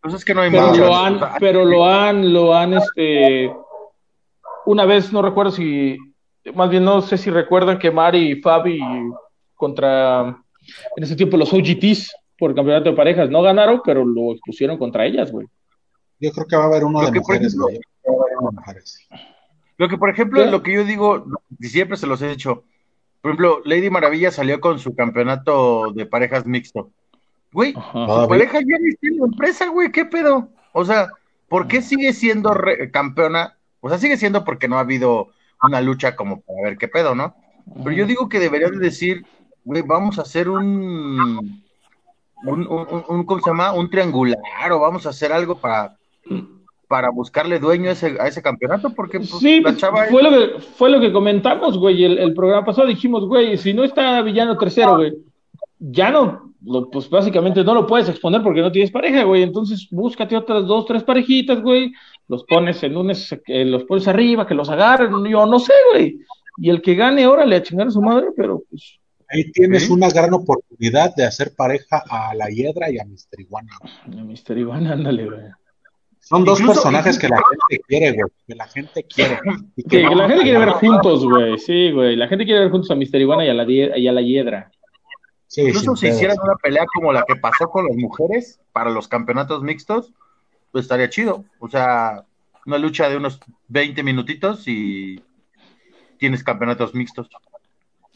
Pues es que no hay Pero muchas. lo han, pero lo han, lo han, este, una vez, no recuerdo si, más bien no sé si recuerdan que Mari y Fabi contra, en ese tiempo los OGTs por el campeonato de parejas no ganaron, pero lo expusieron contra ellas, güey. Yo creo que va a haber uno Lo de que, mujeres, ejemplo- güey. Va a haber uno de mujeres. Lo que, por ejemplo, ¿Qué? lo que yo digo, y siempre se los he dicho, por ejemplo, Lady Maravilla salió con su campeonato de parejas mixto. Güey, Ajá. su pareja ya ni está en la empresa, güey, ¿qué pedo? O sea, ¿por qué sigue siendo re- campeona? O sea, sigue siendo porque no ha habido una lucha como para ver qué pedo, ¿no? Pero yo digo que deberían de decir, güey, vamos a hacer un, un, un- un- ¿cómo se llama? Un triangular o vamos a hacer algo para, para buscarle dueño a ese, a ese campeonato, porque pues, Sí, la chava fue lo que, fue lo que comentamos, güey, el, el programa pasado dijimos, güey, si no está Villano tercero, güey, ya no, lo- pues básicamente no lo puedes exponer porque no tienes pareja, güey, entonces búscate otras dos, tres parejitas, güey, los pones en un, es- eh, los pones arriba, que los agarren, yo no sé, güey, y el que gane, órale, a chingar a su madre, pero pues, Ahí tienes Sí. una gran oportunidad de hacer pareja a la Hiedra y a Mr. Iguana. güey. Mister Iván, ándale, güey. Son dos Incluso- personajes que la gente quiere, güey. Que la gente quiere. Y Que, que la gente quiere ver juntos, güey, sí, güey, la gente quiere ver juntos a Mister Ivana y a la, y a la Hiedra. Sí, Incluso si hicieran una pelea como la que pasó con las mujeres para los campeonatos mixtos, pues estaría chido. O sea, una lucha de unos 20 minutitos y tienes campeonatos mixtos.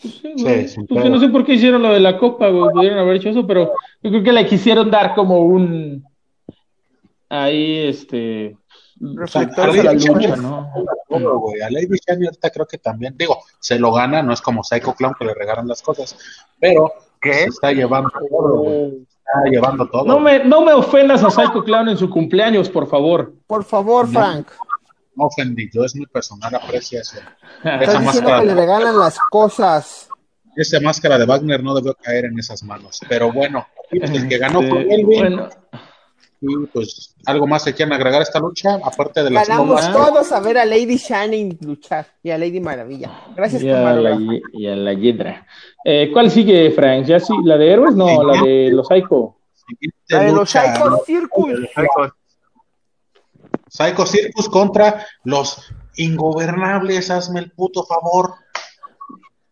Pues sí, güey. Sí, Pues yo no sé por qué hicieron lo de la copa, güey. Pudieron haber hecho eso, pero yo creo que le quisieron dar como un. Ahí, este. Reflector algo a la lucha, ¿no? todo. A Lady Shani ahorita creo que también, digo, se lo gana, no es como Psycho Clown que le regalan las cosas, pero ¿Qué? se está llevando todo, güey. Está llevando todo. No me, no me ofendas a Psycho Clown en su cumpleaños, por favor. Por favor, No. Frank. No ofendido, es muy personal, aprecia eso. Estás Esa diciendo máscara, que le regalan las cosas. esa máscara de Wagner no debió caer en esas manos. Pero bueno, el que ganó Este, fue Elvin. bueno, Y pues, ¿algo más se quieren agregar a esta lucha? Aparte de las Ganamos bombas. todos a ver a Lady Shining luchar y a Lady Maravilla. Gracias y por a la, y a la Hiedra. Eh, ¿Cuál sigue, Frank? ¿Ya sí? ¿La de héroes? No, la de los Psycho. La de los Psycho ¿no? Circus. Psycho Circus contra los ingobernables, hazme el puto favor.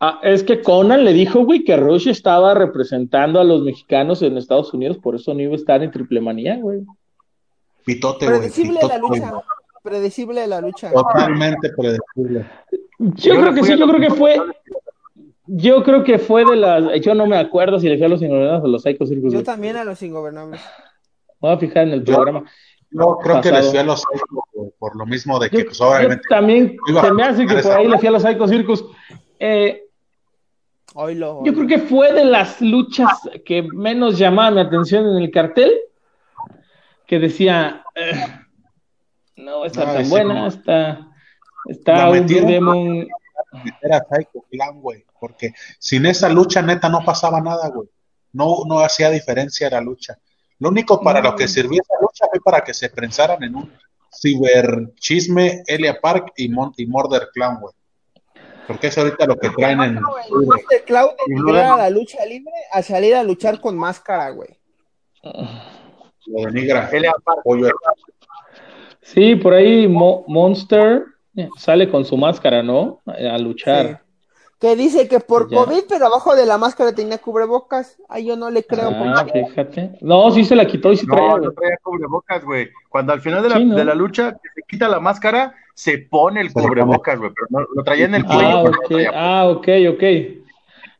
Ah, es que Conan le dijo, güey, que Rush estaba representando a los mexicanos en Estados Unidos, por eso no iba a estar en Triple Manía, güey. Pitote, güey. Predecible pitote, la güey. lucha. Predecible la lucha. Totalmente predecible. Yo, Yo creo le que sí, yo creo que fue. Yo creo que fue de las. Yo no me acuerdo si le fui a los ingobernables o a los Psycho Circus. Yo güey. también a los ingobernables. Voy a fijar en el programa. Yo creo que les fui a los Psycho güey, por lo mismo de que, Yo, pues yo obviamente. también se me hace que por ahí le fui a los Psycho Circus. Eh, Oilo, yo creo que fue de las luchas que menos llamaban mi atención en el cartel. Que decía. eh, no está No, tan buena, como- está. Está La un Demon. Era Psycho Clan, güey. Porque sin esa lucha, neta, no pasaba nada, güey. No, no hacía diferencia la lucha. Lo único para lo que sirvió esa lucha fue para que se prensaran en un ciberchisme Elia Park y, Mon y Murder Clan, güey. Porque es ahorita lo que traen en. Este Cloud denigra la lucha libre a salir a luchar con máscara, güey. Lo denigra. Sí, por ahí Mo- Monster sale con su máscara, ¿no? A luchar. Que dice que por Ya. COVID, pero abajo de la máscara tenía cubrebocas. Ay, yo no le creo. Ah, porque- fíjate. No, sí se la quitó y sí traía, No, güey. no traía cubrebocas, güey. Cuando al final de la, Sí, ¿no? de la lucha que se quita la máscara, se pone el cubrebocas, güey. Pero no, lo traía en el Ah, cuello. ok, traía- ah, ok, ok.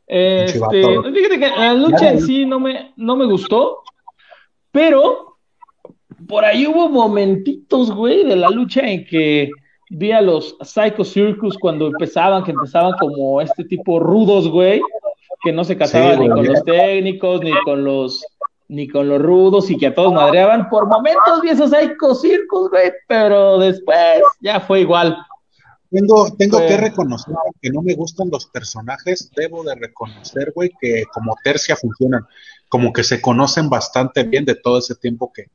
Este, fíjate que la lucha en sí no me, no me gustó, pero por ahí hubo momentitos, güey, de la lucha en que vi a los Psycho Circus cuando empezaban, que empezaban como este tipo rudos, güey, que no se casaban Sí, ni con los técnicos, ni con los ni con los rudos y que a todos madreaban. Por momentos vi esos Psycho Circus, güey, pero después ya fue igual. Tengo, tengo Pues- que reconocer que no me gustan los personajes. Debo de reconocer, güey, que como tercia funcionan. Como que se conocen bastante bien de todo ese tiempo que,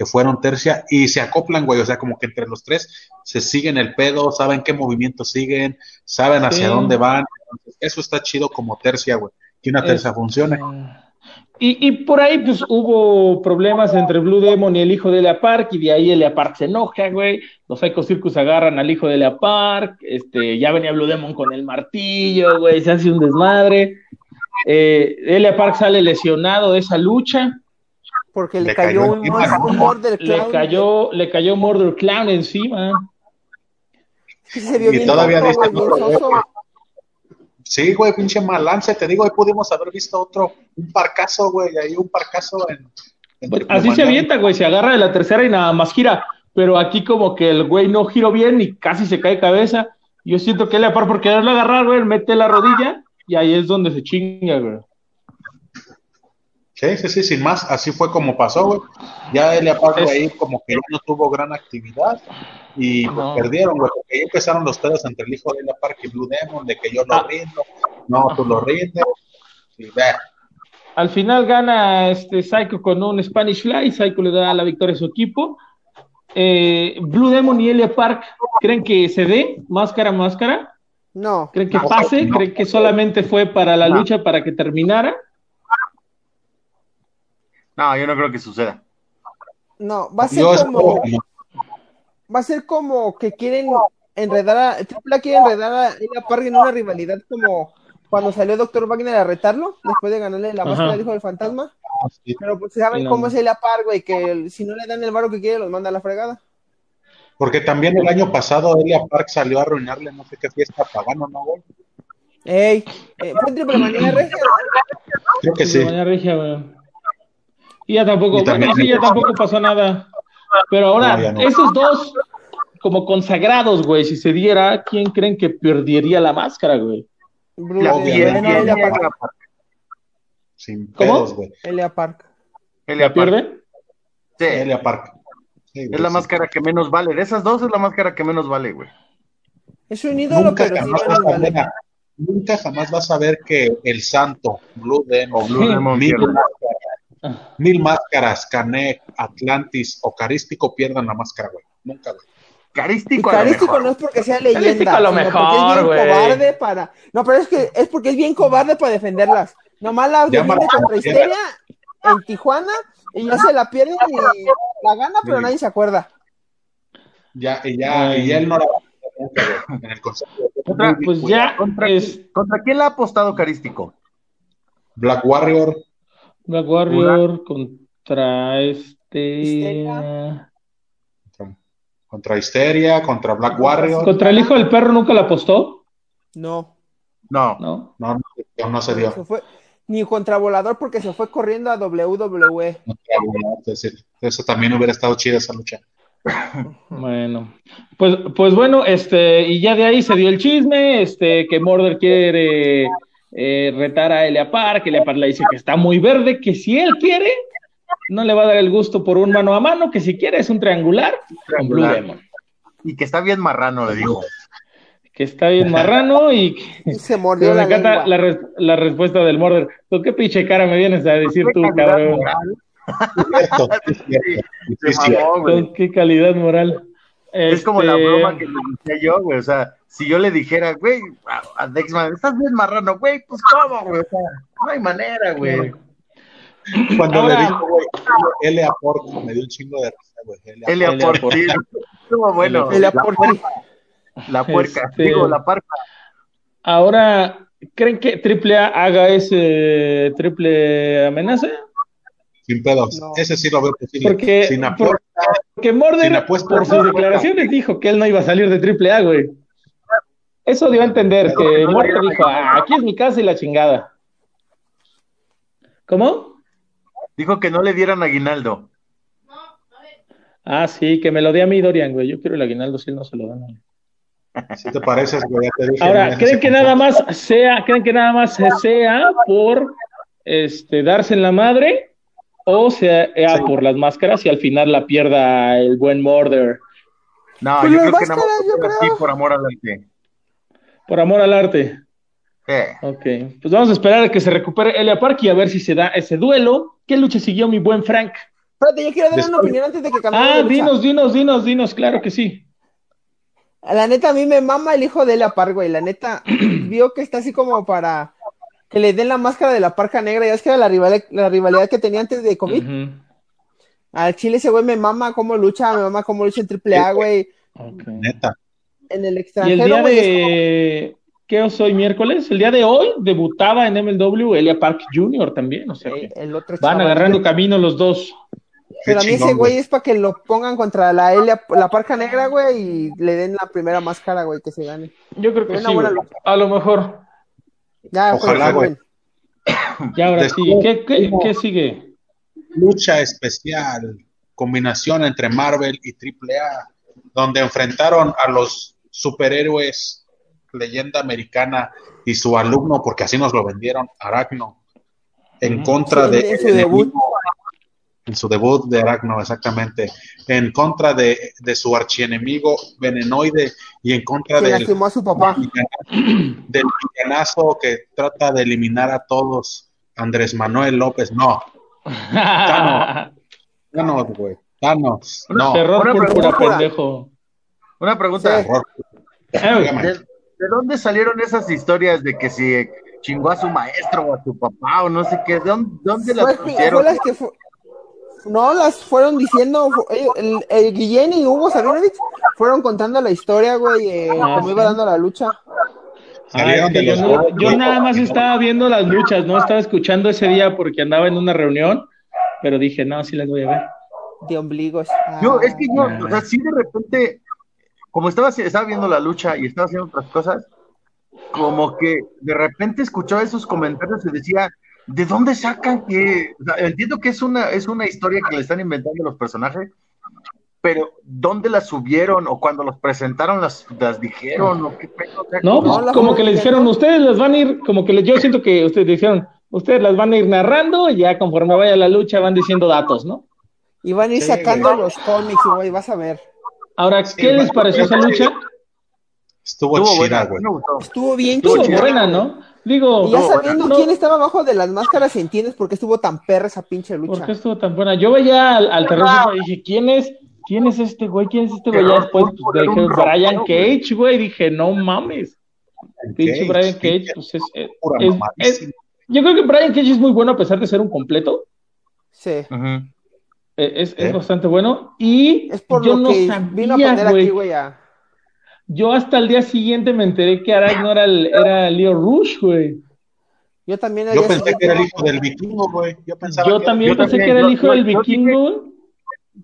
que fueron tercia y se acoplan, güey. O sea, como que entre los tres se siguen el pedo, saben qué movimientos siguen, saben hacia Sí. dónde van. Entonces, eso está chido como tercia, güey. Que una tercia Es- funcione. Y, y por ahí, pues, hubo problemas entre Blue Demon y el hijo de Elia Park, y de ahí Elia Park se enoja, güey. Los Psycho Circus agarran al hijo de Elia Park, este, ya venía Blue Demon con el martillo, güey, se hace un desmadre. Eh, Elia Park sale lesionado de esa lucha, Porque le, Le cayó, cayó un, un Murder le Clown. cayó, le cayó Murder Clown encima. Sí, se vio Y bien todavía dice. Sí, güey, pinche malance. Te digo, ahí pudimos haber visto otro, un parcazo, güey. Ahí un parcazo en. en Pues, así se avienta, güey, se agarra de la tercera y nada más gira. Pero aquí como que el güey no giró bien y casi se cae cabeza. Yo siento que Elia Park por quererlo agarrar, güey, mete la rodilla y ahí es donde se chinga, güey. Sí, sí, sí, sin más, así fue como pasó, güey. Ya Elia Park Es- ahí como que ya no tuvo gran actividad y pues, No. perdieron, güey, porque ahí empezaron los pedos entre el hijo de Elia Park y Blue Demon, de que yo lo Ah. rindo, no, tú lo rindes, y ve, Al final gana este Psycho con un Spanish Fly, Psycho le da la victoria a su equipo. Eh, Blue Demon y Elia Park, ¿creen que se dé máscara a máscara? No, ¿Creen que No, pase? no. ¿Creen que solamente fue para la No. lucha para que terminara? No, yo no creo que suceda. no, va a ser como, va a ser como que quieren enredar a, Triple A quiere enredar a Elia Park en una rivalidad como cuando salió Doctor Wagner a retarlo, después de ganarle la máscara del hijo del fantasma. Sí. Pero pues saben no. cómo es Elia Park, güey, que si no le dan el varo que quiere, los manda a la fregada. Porque también el año pasado Elia Park salió a arruinarle no sé qué fiesta pagano, ¿no, güey? Ey, eh, fue Triple Manía Regia. Creo que sí. regia, güey. Y ya tampoco, Y bueno, sí, ya tampoco pasó nada. Pero ahora, No, ya no. esos dos como consagrados, güey, si se diera, ¿quién creen que perdería la máscara, güey? La pierde Elia Elia Park. Sin ¿Cómo? pedos, güey. Elia Park. Elia ¿La Park. pierde? Sí, Elia Park. Sí, güey, es la sí. máscara que menos vale. De esas dos es la máscara que menos vale, güey. Es un ídolo, Nunca pero sí jamás, a vale. ver, nunca jamás vas a ver que el santo, Blue Demon, O Blue Sí. Demon mil, máscaras, Canek, Atlantis o Carístico pierdan la máscara, güey. Nunca, güey. Carístico, a lo carístico mejor. no es porque sea Carístico leyenda, a lo mejor, porque es bien güey. cobarde para. No, pero es que es porque es bien cobarde para defenderlas. Nomás la defiende contra. Histeria en Tijuana y ya se la pierden y la gana, pero Sí. nadie se acuerda. Ya, y ya, y ya él no la va a perder nunca, güey, en el concepto de Contra- Pues ya ¿Contra, es ¿Contra quién le ha apostado Carístico? Black Warrior, Black Warrior contra este... Histeria. contra Histeria, contra Black Warrior. Contra el hijo del perro nunca la apostó, No, No. ¿no? No, no, no se dio. se fue ni contra Volador porque se fue corriendo a WWE. Es decir, eso también hubiera estado chida esa lucha. Bueno, pues, pues bueno, este, y ya de ahí se dio el chisme, este, que Murder quiere eh, retar a Elia Park, Elia Park le dice que está muy verde, que si él quiere, no le va a dar el gusto por un mano a mano, que si quiere es un triangular con Blue Triangular. Demon, Y que está bien marrano, le dijo. que está bien marrano y que Y se mordió me la encanta lengua. la, res- la respuesta del Murder. ¿Con qué pinche cara me vienes a decir tú, cabrón? ¿Con qué calidad moral? Es como la Este, broma que le decía yo, güey. O sea, si yo le dijera, güey, a, a Dexman, estás bien marrano, güey, pues cómo, güey. O sea, no hay manera, güey. Cuando Ahora- le dijo, güey, Elia Pork, me dio un chingo de risa, güey. Pork. sí. Estuvo bueno. Pork. puerca, la puerca, Este- digo, la parca. Ahora, ¿creen que Triple A haga ese triple amenaza? Sin pedos. No. Ese sí lo veo posible. Porque- sin apuesta. Porque Murder, Sin apuesta, por sus declaraciones, dijo que él no iba a salir de Triple A, güey. Eso dio a entender que Murder dijo, "Ah, aquí es mi casa y la chingada. ¿Cómo? Dijo que no le dieran aguinaldo. Ah, sí, que me lo dé a mí, Dorian, güey. Yo quiero el aguinaldo si él no se lo dan. Si te pareces, güey, ya te dije. Ahora, ¿creen que nada más sea, creen que nada más sea por este darse en la madre? o sea Sí. por las máscaras y al final la pierda el buen Murder No, Pues yo creo que nada más yo por amor al arte. Por amor al arte. Sí. Ok, pues vamos a esperar a que se recupere Elia Park y a ver si se da ese duelo. ¿Qué lucha siguió mi buen Frank? Espérate, yo quiero dar una opinión antes de que cambiemos Ah, dinos, dinos, dinos, dinos, claro que sí. La neta, a mí me mama el hijo de la par, güey. La neta, vio que está así como para que le den la máscara de la parca negra. Ya es que era la rivalidad, la rivalidad que tenía antes de COVID. Al Chile ese güey me mama cómo lucha, me mama cómo lucha en AAA, güey. Ok. Neta. En el Y el extranjero, día de. ¿Qué os hoy miércoles? El día de hoy debutaba en MLW Elia Park Jr. también, o sea como, eh, el otro van agarrando camino los dos. Pero a mí ese güey es para que lo pongan contra la Elia, la parca negra, güey, y le den la primera máscara, güey, que se gane. Yo creo que Una sí, buena güey. lucha. A lo mejor. Ya, Ojalá, güey. Ya ahora sí. ¿Qué, qué, como- qué sigue? lucha especial, combinación entre Marvel y AAA, donde enfrentaron a los superhéroes, leyenda americana y su alumno, porque así nos lo vendieron, Aracno, en contra Sí, de... en su debut. En su debut de Aracno, exactamente. En contra de, de su archienemigo Venenoide y en contra Que del, a su papá. del villanazo que trata de eliminar a todos, Andrés Manuel López. No, Thanos, güey. Thanos. No, Terror Una púrpura, pregunta. pendejo. Una pregunta. Sí. ¿De, de dónde salieron esas historias de que si chingó a su maestro o a su papá o no sé qué? ¿De dónde, dónde las fue pusieron? las que fu- no las fueron diciendo ellos- el, el Guillén y Hugo Sabinovich fueron contando la historia, güey, eh, Ah, cómo sí. iba dando la lucha. Ah, de yo, los nada más estaba viendo las luchas, no estaba escuchando ese día porque andaba en una reunión, pero dije, no, sí las voy a ver. De ombligos. Yo, Ah, es que yo, Ah. o sea, sí de repente, como estaba, estaba viendo la lucha y estaba haciendo otras cosas, como que de repente escuchaba esos comentarios y decía, ¿de dónde sacan que? o sea, entiendo que es una, es una historia que le están inventando los personajes, pero ¿dónde las subieron? O cuando los presentaron las, las dijeron, o qué pedo? O sea, No, ¿cómo? pues, como que les dijeron, ustedes las van a ir, como que les, yo siento que ustedes dijeron, ustedes las van a ir narrando y ya conforme vaya la lucha van diciendo datos, ¿no? Y van a ir Sí, sacando güey. los cómics, güey, vas a ver. Ahora, ¿qué Sí, les bueno, pareció esa lucha? Estuvo, Estuvo chida, buena, güey. Estuvo bien Estuvo buena. ¿no? Digo, Y ya sabiendo no. quién estaba abajo de las máscaras, entiendes por qué estuvo tan perra esa pinche ¿por lucha. qué estuvo tan buena? Yo veía al, al terror Púrpura y dije, ¿quién es? ¿Quién es este güey? ¿Quién es este güey? Ya después pues, dije, Brian. Cage, güey. Dije, no mames. Pinche Brian Cage, pues es, es- pura es- mamadísima. es- Yo creo que Brian Cage es muy bueno a pesar de ser un completo. Sí. Eh, Es, es ¿Eh? bastante bueno. Y Es por yo lo no que sabía, vino a poner güey. aquí, güey, a... Yo hasta el día siguiente me enteré que Aragno era, el- era Leo Rush, güey. Yo también Yo pensé que era el hijo del vikingo, güey. Yo pensaba Yo que también yo pensé también, que era el hijo yo- del yo vikingo.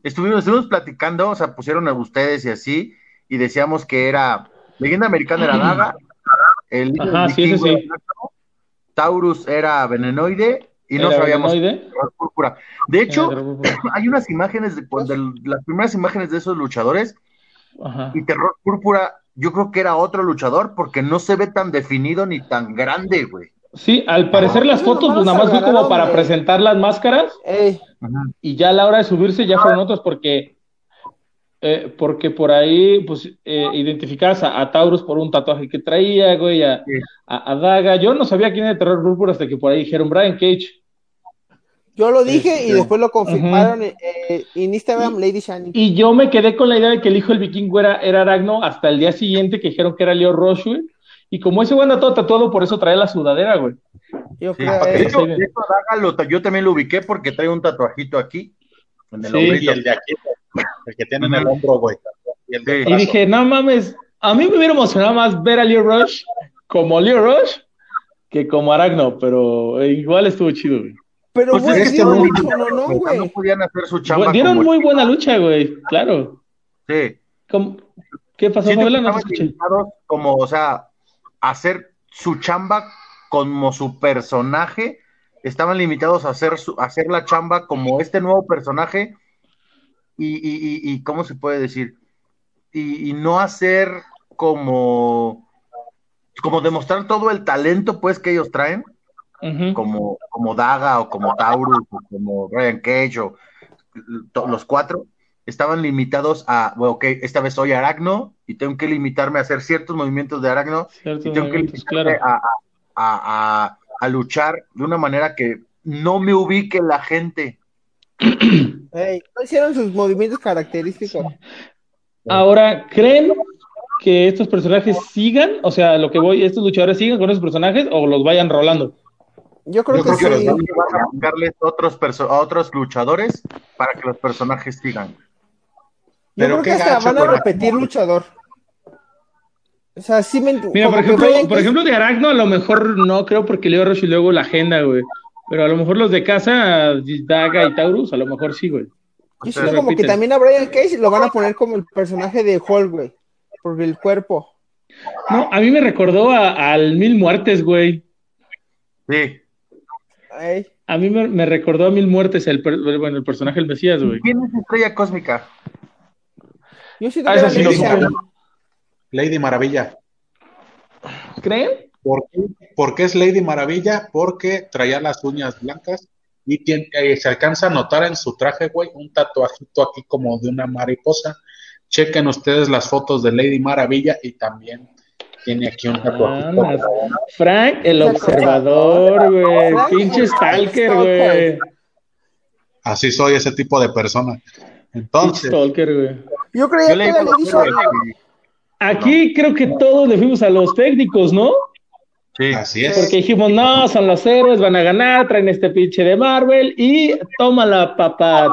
Estuvimos, estuvimos platicando, o sea, pusieron a ustedes y así, y decíamos que era Leyenda Americana era Daga, el hijo Ajá, sí, ese vikingo sí. era Aracno, Taurus era Venenoide y no sabíamos Púrpura. De hecho, hay unas imágenes de, de las primeras imágenes de esos luchadores Ajá. y Terror Púrpura, yo creo que era otro luchador porque no se ve tan definido ni tan grande, güey. Sí, al parecer las fotos pues, nada más fue como para presentar las máscaras Ey, y ya a la hora de subirse ya fueron otros porque eh, porque por ahí pues eh, identificabas a, a Taurus por un tatuaje que traía, güey, a, Sí. a- a Daga. Yo no sabía quién era Terror Púrpura hasta que por ahí dijeron Brian Cage. yo lo dije y Este, después lo confirmaron eh, en Instagram, Lady Shani. Y yo me quedé con la idea de que el hijo del vikingo era, era Aragno hasta el día siguiente que dijeron que era Leo Rush, güey. Y como ese güey anda todo tatuado, por eso trae la sudadera, güey. Yo Sí, creo, de eh, hecho, sí. de hecho, a Daga lo- yo también lo ubiqué porque trae un tatuajito aquí, en el Sí, Y el de aquí, el que tiene en el hombro, güey. Y el de Sí. Y brazo. dije, no mames, a mí me hubiera emocionado más ver a Leo Rush como Leo Rush que como Aragno, pero igual estuvo chido, güey. pero Pues güey, es que dieron no, mucho, no, no, no, no güey. podían hacer su chamba. Dieron muy buena lucha, güey, claro. Sí. ¿Cómo- ¿Qué pasó, Fabiola? No te escuché. como, o sea, hacer su chamba como su personaje, estaban limitados a hacer, su, a hacer la chamba como este nuevo personaje y, y, y, y ¿cómo se puede decir? Y, no hacer como, como demostrar todo el talento pues que ellos traen, como, como Daga o como Taurus o como Ryan Cage o los cuatro estaban limitados a, bueno, ok, esta vez soy Aragno y tengo que limitarme a hacer ciertos movimientos de Aragno Ciertos y tengo que limitarme claro. a, a- a- a luchar de una manera que no me ubique la gente. Ey, no hicieron sus movimientos característicos. Ahora, ¿creen que estos personajes sigan? O sea, lo que voy, estos luchadores sigan con esos personajes o los vayan rolando. Yo creo Yo que creo que sí. van Van a buscarles otros a otros luchadores para que los personajes sigan. Yo Pero creo que qué hasta van a repetir luchador. O sea, sí me. Mira, por ejemplo, por ejemplo, de Aragno a lo mejor no creo porque Leo Rush y luego la agenda, güey. Pero a lo mejor los de casa, Daga y Taurus, a lo mejor sí, güey. Yo siento como que también a Brian Cage lo van a poner como el personaje de Hulk, güey. Por el cuerpo. No, a mí me recordó a- al Mil Muertes, güey. Sí. Ey. A mí me, me recordó a Mil Muertes, el, bueno, el personaje del Mesías, güey. ¿Quién es Estrella Cósmica? Yo siento Ah, que esa sí lo Lady Maravilla. ¿Creen? ¿Por qué? ¿Por qué es Lady Maravilla? Porque traía las uñas blancas y tiene- eh, se alcanza a notar en su traje, güey, un tatuajito aquí como de una mariposa. Chequen ustedes las fotos de Lady Maravilla y también tiene aquí un tatuajito. Ah, Frank, el observador, güey. Pinche Stalker, güey. Así soy ese tipo de persona. Entonces, Stalker, güey. Yo creía Yo que le era Aquí creo que todos le fuimos a los técnicos, ¿no? Sí. así es. Porque dijimos, no, son los héroes, van a ganar, traen este pinche de Marvel y toma la papá.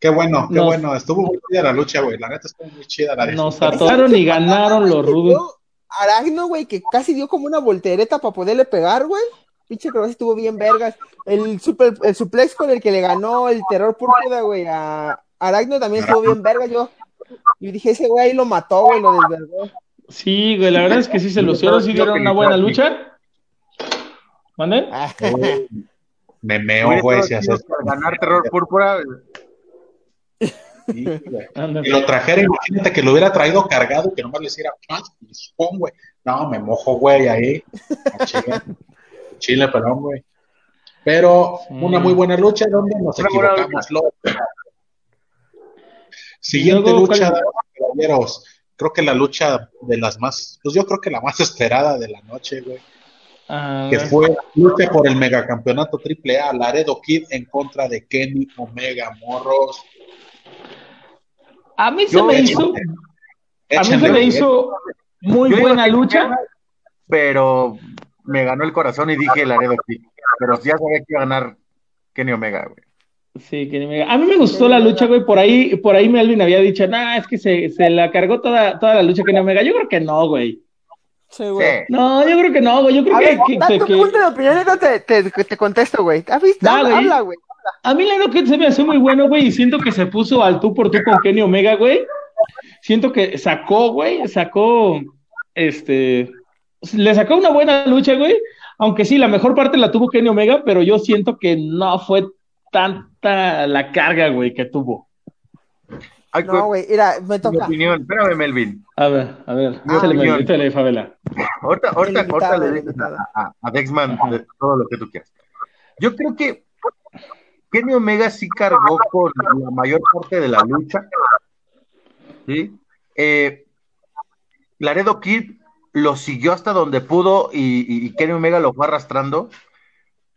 Qué bueno, qué Nos- bueno. Estuvo muy chida la lucha, güey. La neta estuvo muy chida la Nos disfruté. atoraron y ganaron los rudos. Aragno, güey, que casi dio como una voltereta para poderle pegar, güey. Pinche creo que estuvo bien vergas. El, super, el suplex con el que le ganó el terror púrpura, güey, a Aragno también estuvo bien verga. Yo, y dije, ese güey ahí lo mató, güey, lo desvergó. Sí, güey, la verdad es que sí se lucieron, sí dieron una buena lucha. ¿Mande? Ah, Me meo, güey, si haces. para ganar terror púrpura. Sí, güey. Anda. Y lo trajera, imagínate que lo hubiera traído cargado y que nomás le hiciera güey. No, me mojo, güey, ahí. A Chile, Chile, perdón, güey. Pero una muy buena lucha donde nos equivocamos. Lo- Siguiente luego, lucha, caballeros. Creo que la lucha de las más, pues yo creo que la más esperada de la noche, güey. Que fue lucha por el megacampeonato AAA, Laredo Kid en contra de Kenny Omega Morros. A mí se Yo- me hizo, a mí se me hizo muy Yo buena lucha. Pero me ganó el corazón y dije Laredo Kid. Pero ya sabía que iba a ganar Kenny Omega, güey. Sí, que me- A mí me gustó la lucha, güey. Por ahí, por ahí Melvin había dicho, nah, es que se, se la cargó toda, toda la lucha que no Omega. Yo creo que no, güey. sí, güey. Sí. No, yo creo que no, güey. Yo creo A que, ver, que- da que- tu que- punto de opinión no te, te, te contesto, güey. ¿Has visto? Da, Habla, güey. habla, güey. a mí la que se me hace muy bueno, güey, y siento que se puso al tú por tú con Kenny Omega, güey. Siento que sacó, güey, sacó, este, le sacó una buena lucha, güey. Aunque sí, la mejor parte la tuvo Kenny Omega, pero yo siento que no fue tanta la carga, güey, que tuvo. No, güey, mira, me mi toca. opinión. Espérame, Melvin. A ver, a ver, Ah, échale, opinión. échale, Favela. Ahorita, ahorita, ahorita le dices a, a- a Dexman de todo lo que tú quieras. Yo creo que Kenny Omega sí cargó con la mayor parte de la lucha. ¿sí? Eh, Laredo Kid lo siguió hasta donde pudo y, y- y Kenny Omega lo fue arrastrando.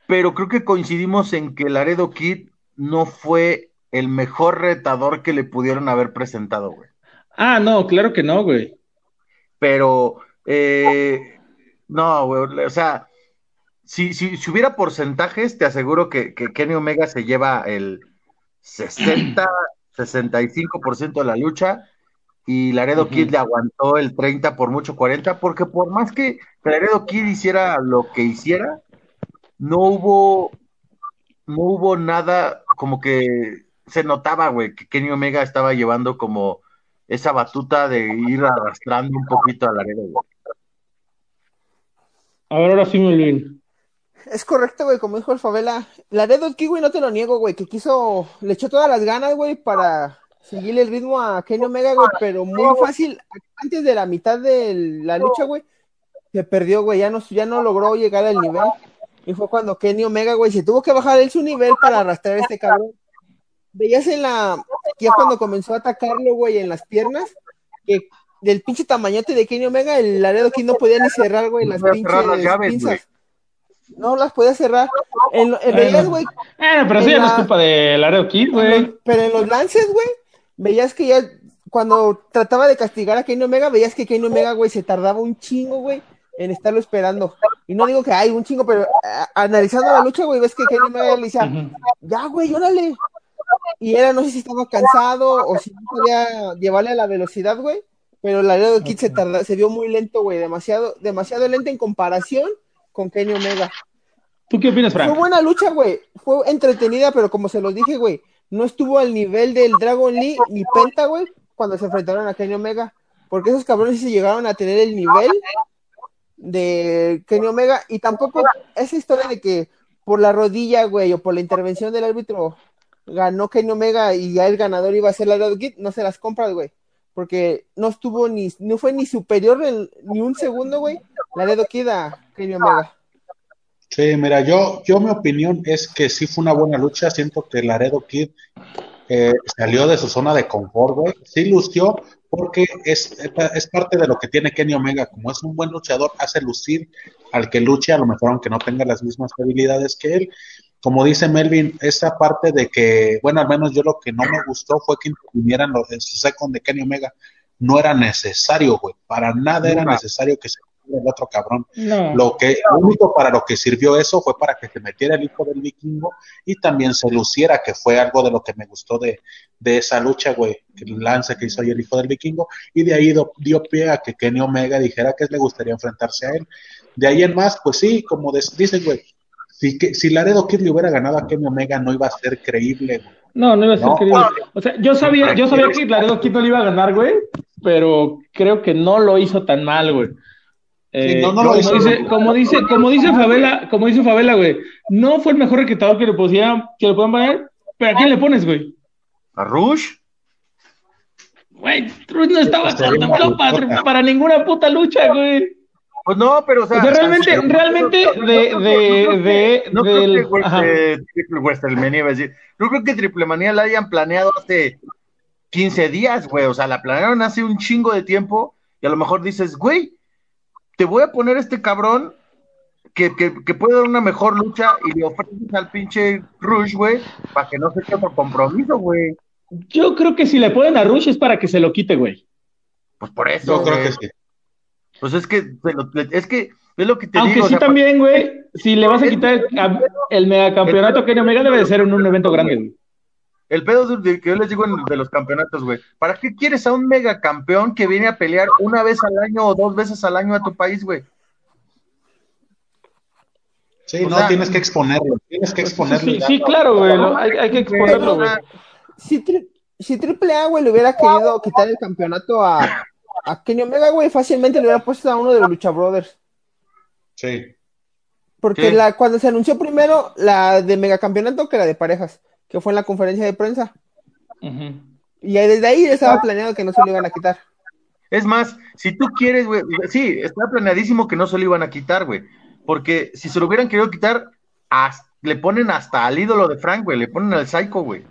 Pero creo que coincidimos en que Laredo Kid no fue el mejor retador que le pudieron haber presentado, güey. Ah, no, claro que no, güey. pero eh, no, güey, o sea, si, si, si hubiera porcentajes, te aseguro que, que Kenny Omega se lleva el 60, 65% de la lucha y Laredo. Kid le aguantó el 30, por mucho 40, porque por más que Laredo Kid hiciera lo que hiciera, no hubo, no hubo nada como que se notaba, güey, que Kenny Omega estaba llevando como esa batuta de ir arrastrando un poquito a Laredo, güey. A ver, ahora sí, Melvin. Es correcto, güey, como dijo el Favela. Laredo güey, no te lo niego, güey, que quiso, le echó todas las ganas, güey, para seguirle el ritmo a Kenny Omega, güey, pero muy fácil, antes de la mitad de la lucha, güey, se perdió, güey, ya no, ya no logró llegar al nivel. Y fue cuando Kenny Omega, güey, se tuvo que bajar él su nivel para arrastrar a este cabrón. Veías en la. Ya cuando comenzó a atacarlo, güey, en las piernas, que del pinche tamañote de Kenny Omega, el Laredo Kid no podía ni cerrar, güey, las pinches cerrar las llaves, pinzas. No las podía cerrar. En, en veías, güey, Eh, pero eso En ya no es la- culpa de Laredo Kid, güey. pero en los lances, güey, veías que ya cuando trataba de castigar a Kenny Omega, veías que Kenny Omega, güey, se tardaba un chingo, güey, en estarlo esperando. Y no digo que hay un chingo, pero a- analizando la lucha, güey, ves que Kenny Omega le decía, ya, güey, órale. Y era, no sé si estaba cansado o si no podía llevarle a la velocidad, güey. Pero la Laredo Kid se tarda, se vio muy lento, güey, demasiado, demasiado lento en comparación con Kenny Omega. ¿Tú qué opinas, Fue Frank? buena lucha, güey. Fue entretenida, pero como se los dije, güey, no estuvo al nivel del Dragon Lee ni Penta, güey, cuando se enfrentaron a Kenny Omega. Porque esos cabrones sí se llegaron a tener el nivel de Kenny Omega. Y tampoco esa historia de que por la rodilla, güey, o por la intervención del árbitro ganó Kenny Omega y ya el ganador iba a ser la Laredo Kid, no se las compras, güey. Porque no estuvo ni, no fue ni superior ni un segundo, güey, Laredo Kid a Kenny Omega. Sí, mira, yo, yo mi opinión es que sí fue una buena lucha. Siento que Laredo Kid eh, salió de su zona de confort, güey. Sí lució porque es, es parte de lo que tiene Kenny Omega. Como es un buen luchador, hace lucir al que luche, a lo mejor aunque no tenga las mismas habilidades que él. Como dice Melvin, esa parte de que, bueno, al menos yo lo que no me gustó fue que intervinieran los en su second de Kenny Omega. No era necesario, güey. Para nada era necesario que se el otro cabrón. No. Lo que, lo único para lo que sirvió eso fue para que se metiera el hijo del vikingo y también se luciera, que fue algo de lo que me gustó de, de esa lucha, güey, que el lance que hizo ahí el hijo del vikingo, y de ahí do- dio pie a que Kenny Omega dijera que le gustaría enfrentarse a él. De ahí en más, pues sí, como dicen, güey, si, que, si Laredo Kid le hubiera ganado a Kenny Omega no iba a ser creíble, güey. No, no iba a ser No. querido. O sea, yo sabía, yo sabía que Laredo Kid no le iba a ganar, güey, pero creo que no lo hizo tan mal, güey. Eh, Sí, no, no lo como, hizo. dice, como dice, como dice Favela, como dice Favela, güey, no fue el mejor reclutador que le pusieran, que le puedan poner, pero ¿a quién le pones, güey? ¿A Rush? Güey, Rush no estaba contemplado para, para ninguna puta lucha, güey. Pues no, pero o O sea. realmente, realmente de, de, No creo del, que Triple WrestleMania iba a decir. Yo creo que Triple Manía la hayan planeado hace 15 días, güey. O sea, la planearon hace un chingo de tiempo. Y a lo mejor dices, güey, te voy a poner este cabrón que, que, que puede dar una mejor lucha y le ofreces al pinche Rush, güey, para que no se quede otro compromiso, güey. Yo creo que si le ponen a Rush es para que se lo quite, güey. Pues por eso. Yo creo que sí. Pues es que, es que, es lo que te Aunque digo. o sí sea, también, güey, si le vas a quitar el, el megacampeonato a Kenny Omega debe de ser en un evento grande, güey. El pedo de, de que yo les digo en- de los campeonatos, güey. ¿Para qué quieres a un megacampeón que viene a pelear una vez al año o dos veces al año a tu país, güey? Sí, O no, sea, tienes que exponerlo, tienes que exponerlo. Sí, claro, güey, hay, hay que exponerlo, güey. si, tri- si Triple A, güey, le hubiera querido quitar el campeonato a, a Kenny Omega, güey, fácilmente le hubiera puesto a uno de los Lucha Brothers. Sí. Porque la, cuando se anunció primero la de megacampeonato que la de parejas, que fue en la conferencia de prensa. Ujú. Y ahí- desde ahí estaba planeado que no se lo iban a quitar. Es más, si tú quieres, güey, sí, está planeadísimo que no se lo iban a quitar, güey. Porque si se lo hubieran querido quitar, le ponen hasta al ídolo de Frank, güey, le ponen al Psycho, güey.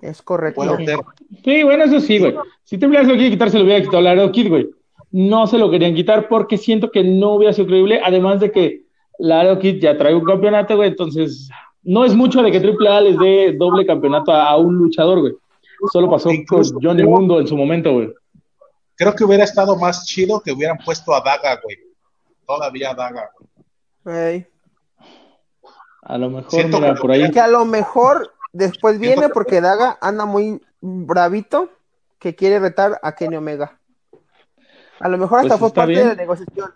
Es correcto. Ser. Sí, bueno, eso sí, güey. Si se lo quiere quitar, se lo hubiera quitado a Laredo Kid, güey. No se lo querían quitar porque siento que no hubiera sido creíble, además de que Laredo Kid ya trae un campeonato, güey, entonces no es mucho de que Triple A les dé doble campeonato a, a un luchador, güey. Solo pasó con Johnny Mundo en su momento, güey. Creo que hubiera estado más chido que hubieran puesto a Daga, güey. Todavía a Daga, güey. Ey. A lo mejor, Siento mira, que- por ahí. Que a lo mejor después viene Siento porque Daga anda muy bravito que quiere retar a Kenny Omega. A lo mejor hasta Pues fue está parte bien. de la negociación.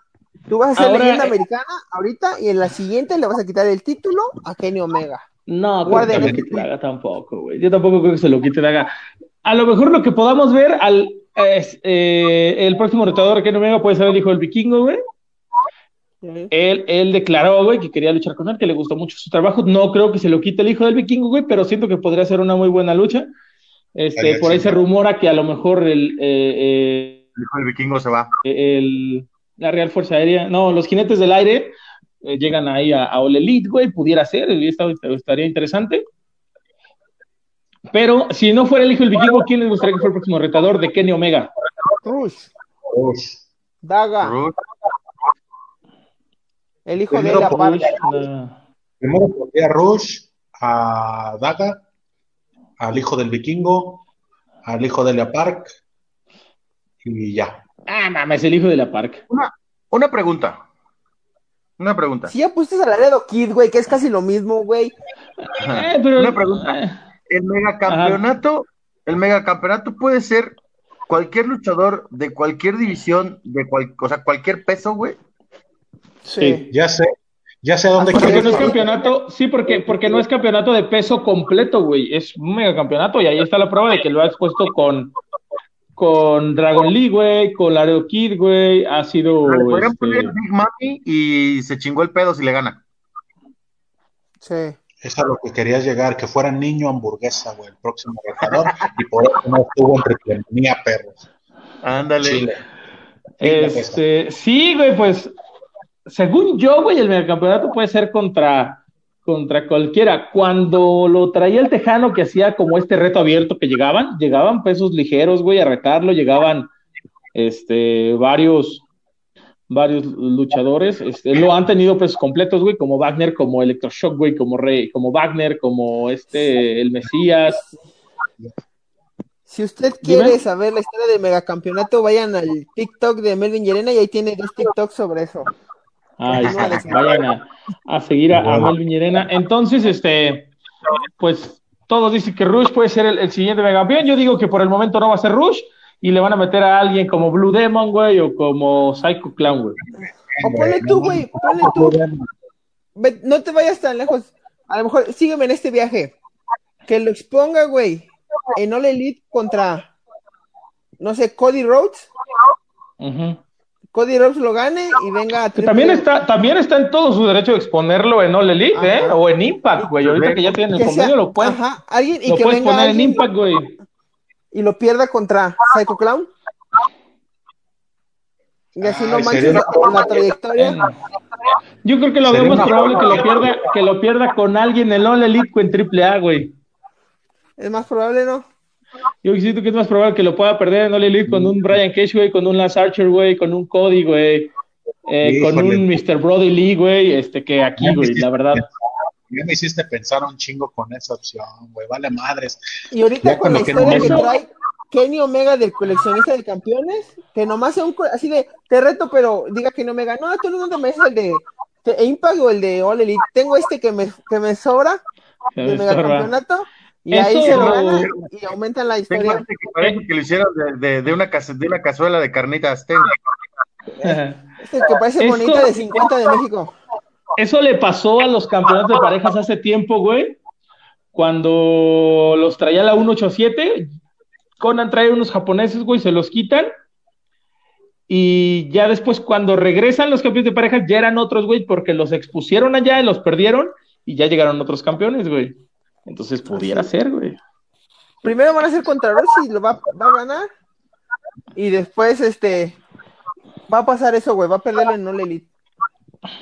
Tú vas a ser Ahora, leyenda eh, americana ahorita y en la siguiente le vas a quitar el título a Kenny Omega. No, creo Guarden que el se lo quite Daga tampoco, güey. Yo tampoco creo que se lo quite Daga. A lo mejor lo que podamos ver al es, eh, el próximo retador que no Omega puede ser el hijo del vikingo, güey. Ey. Él, él declaró, güey, que quería luchar con él, que le gustó mucho su trabajo. No creo que se lo quite el hijo del vikingo, güey, pero siento que podría ser una muy buena lucha. Este, por ahí se rumora que a lo mejor el, eh, El hijo del vikingo se va. eh, el- la Real Fuerza Aérea, no, los jinetes del aire eh, llegan ahí a, a All Elite, güey, pudiera ser, esta- estaría interesante. Pero si no fuera el hijo del vikingo, ¿quién les gustaría que fuera el próximo retador de Kenny Omega? Rush, Rush. Daga, Rush, el hijo de Primero la por Park. No. Primero pondría a Rush, a Daga, al hijo del vikingo, al hijo de Lea Park y ya. Ah, mames, el hijo de la Park. Una, una pregunta. Una pregunta. Si ya pusiste a Laredo Kid, güey, que es casi lo mismo, güey. Eh, pero- Una pregunta. eh, El megacampeonato, el megacampeonato puede ser cualquier luchador de cualquier división, de cual, o sea, cualquier peso, güey. sí. Ya sé, ya sé a dónde Ah, Porque quieres no es campeonato, sí, porque, porque no es campeonato de peso completo, güey. Es un megacampeonato y ahí está la prueba de que lo ha expuesto con, con Dragon Lee, güey, con Laredo Kid, güey. Ha sido. Le podrían este, poner Big Mami y se chingó el pedo si le gana. Sí. Es a lo que querías llegar, que fuera niño hamburguesa, güey, el próximo retador, y por eso no estuvo en triplemanía, perros. Ándale. Chile. Este, sí, güey, pues, según yo, güey, el megacampeonato puede ser contra, contra cualquiera. Cuando lo traía el Tejano, que hacía como este reto abierto que llegaban, llegaban pesos ligeros, güey, a retarlo, llegaban, este, varios, varios luchadores, este, lo han tenido pesos completos, güey, como Wagner, como Electroshock, güey, como Rey, como Wagner, como este, el Mesías. Si usted Dime. quiere saber la historia del megacampeonato, vayan al TikTok de Melvin Llerena y ahí tiene dos TikToks sobre eso. Alex. vayan a, a seguir a, a Bueno. Melvin Llerena. Entonces, este, pues todos dicen que Rush puede ser el, el siguiente megacampeón. Yo digo que por el momento no va a ser Rush y le van a meter a alguien como Blue Demon, güey, o como Psycho Clown, güey. O ponle tú, güey, ponle tú. No te vayas tan lejos. A lo mejor sígueme en este viaje. Que lo exponga, güey, en All Elite contra, no sé, Cody Rhodes. Ujú. Cody Rhodes lo gane y venga a también está, también está en todo su derecho de exponerlo en All Elite, Ajá. ¿eh? O en Impact, güey. Ahorita que ya tienen el convenio, lo puedes, ajá, alguien y lo que puedes venga poner en Impact, güey. y lo pierda contra Psycho Clown. Y así no manches la, la trayectoria. Yo creo que lo veo más probable que lo pierda, que lo pierda con alguien en All Elite o en Triple A, güey. Es más probable, ¿no? Yo siento que es más probable que lo pueda perder en All Elite con un Brian Cage, güey, con un Lance Archer, güey, con un Cody, güey, eh, con un Mr. Brody Lee, güey, este, que aquí, güey, la verdad. Ya me hiciste pensar un chingo con esa opción, güey. Vale madres. Y ahorita Ya con la historia que trae Kenny Omega del coleccionista de campeones, que nomás sea un así de te reto, pero diga Kenny Omega, no, tú no te mereces el de, de Impact o el de All Elite. Tengo este que me, que me sobra Que del me y ahí se lo y aumentan la historia. este que parece que lo hicieron de, de, de una, de una cazuela de carnitas. Tengo. Este que parece Eso- bonita de 50 de México. Eso le pasó a los campeonatos de parejas hace tiempo, güey. Cuando los traía la 187, Conan trae unos japoneses, güey, se los quitan. Y ya después, cuando regresan los campeones de parejas, ya eran otros, güey, porque los expusieron allá y los perdieron. Y ya llegaron otros campeones, güey. Entonces pudiera ser, güey. Primero van a ser contra Rossi y lo va, va a ganar. Y después, este, va a pasar eso, güey, va a perderlo en All Elite.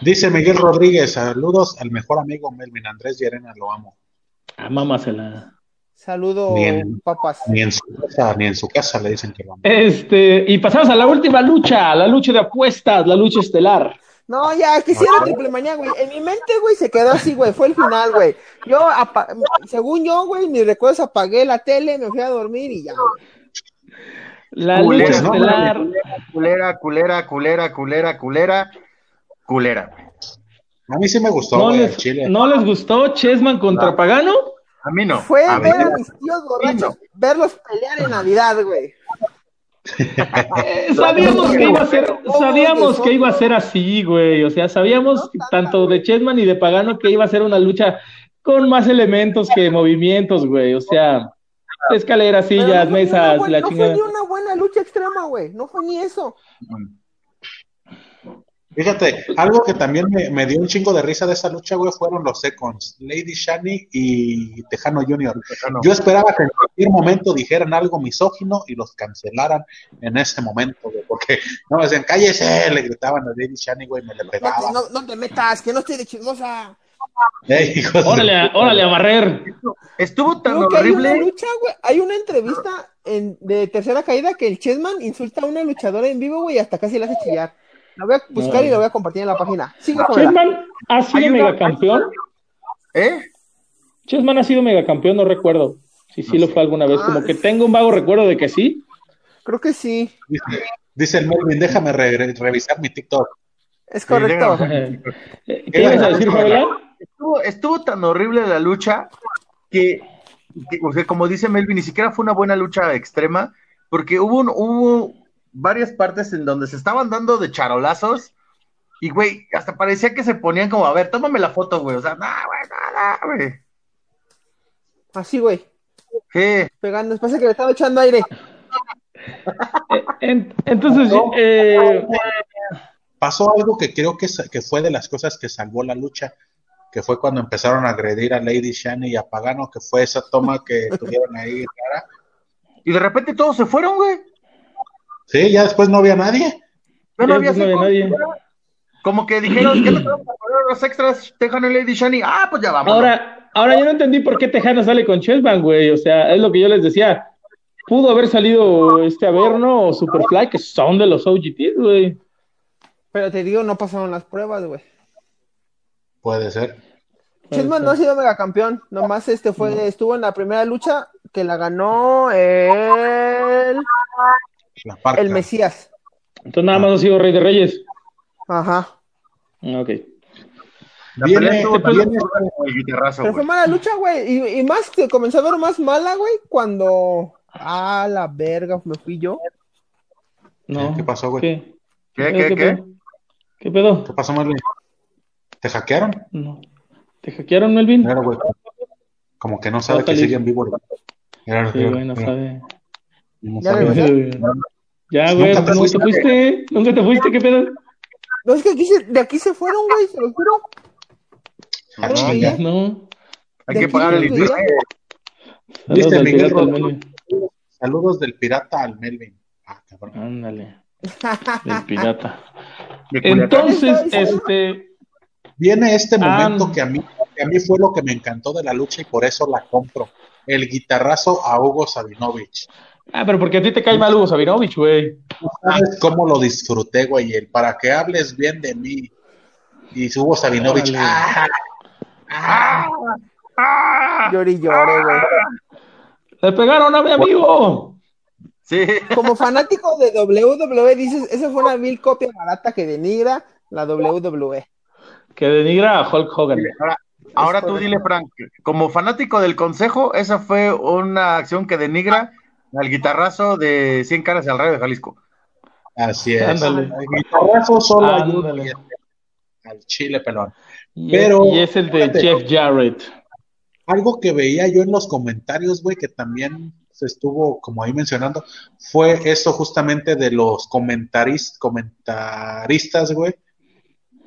Dice Miguel Rodríguez, saludos al mejor amigo Melvin Andrés Llerena, lo amo. Ah, mámasela. Saludo, Bien. papas. Ni en su casa, ni en su casa le dicen que lo amo. Este, y pasamos a la última lucha, la lucha de apuestas, la lucha estelar. No, ya, quisiera triple manía, güey. En mi mente, güey, se quedó así, güey. Fue el final, güey. Yo, según yo, güey, mis recuerdos apagué la tele, me fui a dormir y ya. güey. La Culera, lucha ¿no? estelar. Culera, culera, culera, culera, culera, culera. A mí sí me gustó, ¿No les, Chile. ¿No les gustó Chessman contra No. Pagano? A mí no. Fue a ver mí a mis tíos borrachos, no. verlos pelear en Navidad, güey. Sabíamos que iba a ser, sabíamos que iba a ser así, güey. O sea, sabíamos tanto de Chessman y de Pagano que iba a ser una lucha con más elementos que movimientos, güey. O sea, escaleras, sillas, mesas, la no fue chingada. ni una buena lucha extrema, güey. No fue ni eso. Fíjate, algo que también me, me dio un chingo de risa de esa lucha, güey, fueron los seconds, Lady Shani y Tejano Jr. Tejano. Yo esperaba que en cualquier momento dijeran algo misógino y los cancelaran en ese momento, güey, porque no me decían, cállese, le gritaban a Lady Shani, güey, me le pegaban. no, no te metas, que no estoy de chismosa. Ey, hijos de Órale, a- órale a barrer. Estuvo tan Creo que hay una horrible. lucha, güey. Hay una entrevista en, de tercera caída que el Chessman insulta a una luchadora en vivo, güey, y hasta casi la hace chillar. La voy a buscar No. y la voy a compartir en la página. Sigue. Chessman ha sido una- megacampeón. ¿Eh? Chessman ha sido megacampeón, no recuerdo. Si sí lo fue alguna vez. Como que tengo un vago recuerdo de que sí. Creo que sí. Dice, dice el Melvin, déjame re- re- revisar mi TikTok. Es correcto. Eh, ¿Qué ibas a decir, Fabiola? Estuvo, estuvo tan horrible la lucha que, que, o sea, como dice Melvin, ni siquiera fue una buena lucha extrema, porque hubo, un- hubo varias partes en donde se estaban dando de charolazos y, güey, hasta parecía que se ponían como, a ver, tómame la foto, güey. O sea, nada, güey, nada, güey. Así, güey. ¿Qué? Pegando. Parece que le estaba echando aire. Eh, en- entonces, eh, Pasó algo que creo que, que fue de las cosas que salvó la lucha, que fue cuando empezaron a agredir a Lady Shani y a Pagano, que fue esa toma que tuvieron ahí rara. Y de repente todos se fueron, güey. Sí, ya después no había nadie. No había no había nadie. Como que dijeron, ¿qué te vamos a poner los extras? Tejano y Lady Shani. Ah, pues ya vamos. ahora, ahora yo no entendí por qué Tejano sale con Chessman, güey. O sea, es lo que yo les decía. Pudo haber salido este Averno o Superfly, que son de los OGTs, güey. Pero te digo, no pasaron las pruebas, güey. Puede ser. Chessman no ha sido megacampeón. Nomás este fue, estuvo en la primera lucha que la ganó el. El Mesías. Entonces nada más ha sido Rey de Reyes. Ajá. Ok. La Viene- el guitarrazo, Pero fue mala lucha, güey. Y, y más, se comenzó a ver más mala, güey, cuando. Ah, la verga, me fui yo. No. ¿Qué pasó, güey? ¿Qué? ¿Qué, qué, qué? pedo? ¿Qué pedo? ¿Qué pasó, Melvin? ¿Te hackearon? No. ¿Te hackearon, Melvin? Mira, güey. Como que no sabe que Feliz. sigue en vivo. Mira, Sí, güey, no sabe. No Ya güey, Nunca te ¿nunca te fuiste? ¿Nunca te fuiste? ¿Qué pedo? No, es que aquí se- de aquí se fueron, güey, se los juro. Ah, No. Hay que pagar el. Saludos ¿Viste, Miguel Rodríguez? Saludos del pirata al Melvin. Ah, cabrón. Ándale. Del pirata. Entonces, este. Viene este momento Ah. que a mí que a mí fue lo que me encantó de la lucha y por eso la compro. El guitarrazo a Hugo Sabinovich. Ah, pero porque a ti te cae mal Hugo Sabinovich, güey. No sabes cómo lo disfruté, güey. El para que hables bien de mí. Y Hugo Sabinovich. ¡ah! ¡ah! Llore y llore, güey. Le pegaron a mi amigo. Sí. Como fanático de WWE, dices, esa fue una vil copia barata que denigra la WWE. Que denigra a Hulk Hogan. Ahora, ahora tú dile, Frank, como fanático del consejo, esa fue una acción que denigra al guitarrazo de 100 caras al rayo de Jalisco. Así es. Ándale. El guitarrazo solo ayuda al chile pelón. Y, Pero- y es el de fíjate. Jeff Jarrett. Algo que veía yo en los comentarios, güey, que también se estuvo como ahí mencionando, fue eso justamente de los comentaris, comentaristas, güey,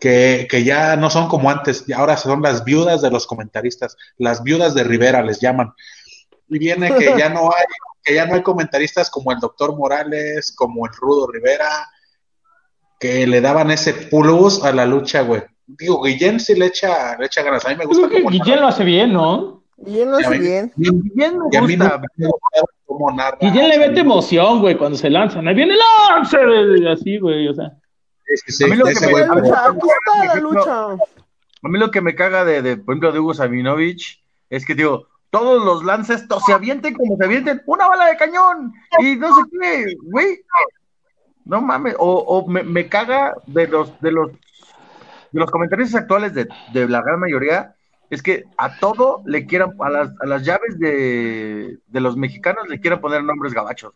que, que ya no son como antes, y ahora son las viudas de los comentaristas, las viudas de Rivera les llaman. Y viene que ya no hay, que ya no hay comentaristas como el doctor Morales, como el Rudo Rivera, que le daban ese plus a la lucha, güey. Digo, Guillén sí le echa, le echa ganas. A mí me gusta Creo que Guillén lo hace bien, ¿no? Él lo hace mí- bien. Bien me y a mí no gusta. me gusta cómo narra. Guillén le mete emoción, güey, cuando se lanzan. Ahí viene el Lancer, así, güey, o sea. Sí, sí, sí, A mí lo que me- güey, La pero- lucha, aquí está la ejemplo, lucha. A mí lo que me caga de, de, por ejemplo, de Hugo Sabinovich es que, digo, todos los lances se avienten como se avienten una bala de cañón y no sé qué, güey. No mames, o, o me, me caga de los, de los, de los comentarios actuales de, de la gran mayoría, es que a todo le quieran, a las, a las llaves de, de los mexicanos le quieran poner nombres gabachos.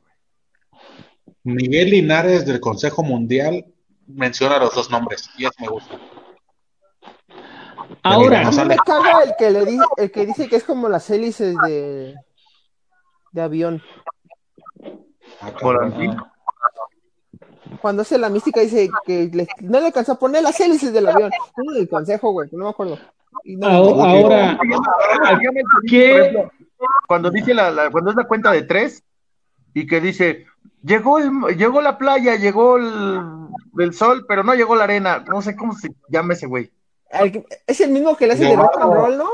Miguel Linares del Consejo Mundial menciona los dos nombres y eso me gusta. Ahora, A mí me caga el que le dice, el que dice que es como las hélices de, de avión. Ah, cuando hace la mística dice que le- no le alcanzó a poner las hélices del avión. Del consejo, güey, no me acuerdo. Y no- Ahora, Cuando dice la, la- cuando es la cuenta de tres y que dice llegó el, llegó la playa, llegó el, el sol, pero no llegó la arena. No sé cómo se llama ese güey. Al es el mismo que le hace de rock and roll, ¿no?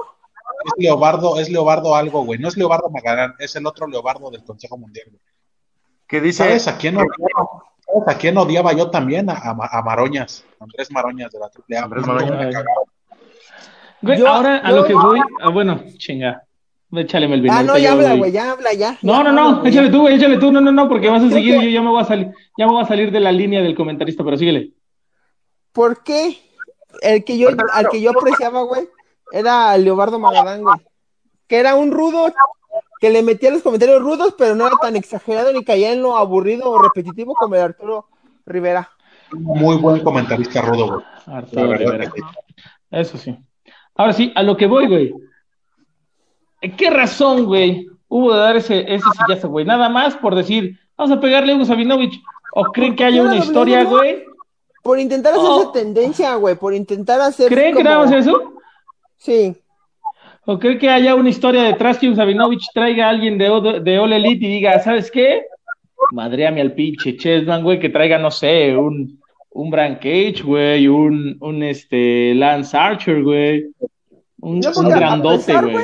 Es Leobardo, es Leobardo algo, güey. No es Leobardo Magalán, es el otro Leobardo del Consejo Mundial. güey. Que dice ¿Sabes a quién odiaba? ¿Sabes a quién odiaba yo también? A, Maroñas, Andrés Maroñas de la AAA. Andrés Maroñas. me cagaba. Güey, Yo- ahora a yo- lo que voy, ah, bueno, chinga. Échale el Ah, no, ya habla, güey, ya habla, ya. No, Ya no, no, échale tú, güey, échale tú, no, no, no, porque vas a Creo seguir, que- yo ya me voy a salir, ya me voy a salir de la línea del comentarista, pero síguele. ¿Por qué? El que yo, al que yo apreciaba, güey, era Leobardo Magadán, güey. Que era un rudo, que le metía los comentarios rudos, pero no era tan exagerado ni caía en lo aburrido o repetitivo como el Arturo Rivera. Muy buen comentarista rudo, güey. Arturo Rivera. sí. Eso sí. Ahora sí, a lo que voy, güey. ¿Qué razón, güey, hubo de dar ese, ese sillazo, güey? Nada más por decir, vamos a pegarle a Hugo Sabinovich. ¿O creen que haya una historia, güey? Por intentar hacer Oh. esa tendencia, güey, por intentar hacer. ¿Creen que como- nada más eso? Sí. ¿O creen que haya una historia detrás que un Sabinovich traiga a alguien de, O- de All Elite y diga, ¿sabes qué? Madreame al pinche Chessman, güey, que traiga, no sé, un, un Bran Cage, güey, un, un este, Lance Archer, güey. Un, grandote, güey.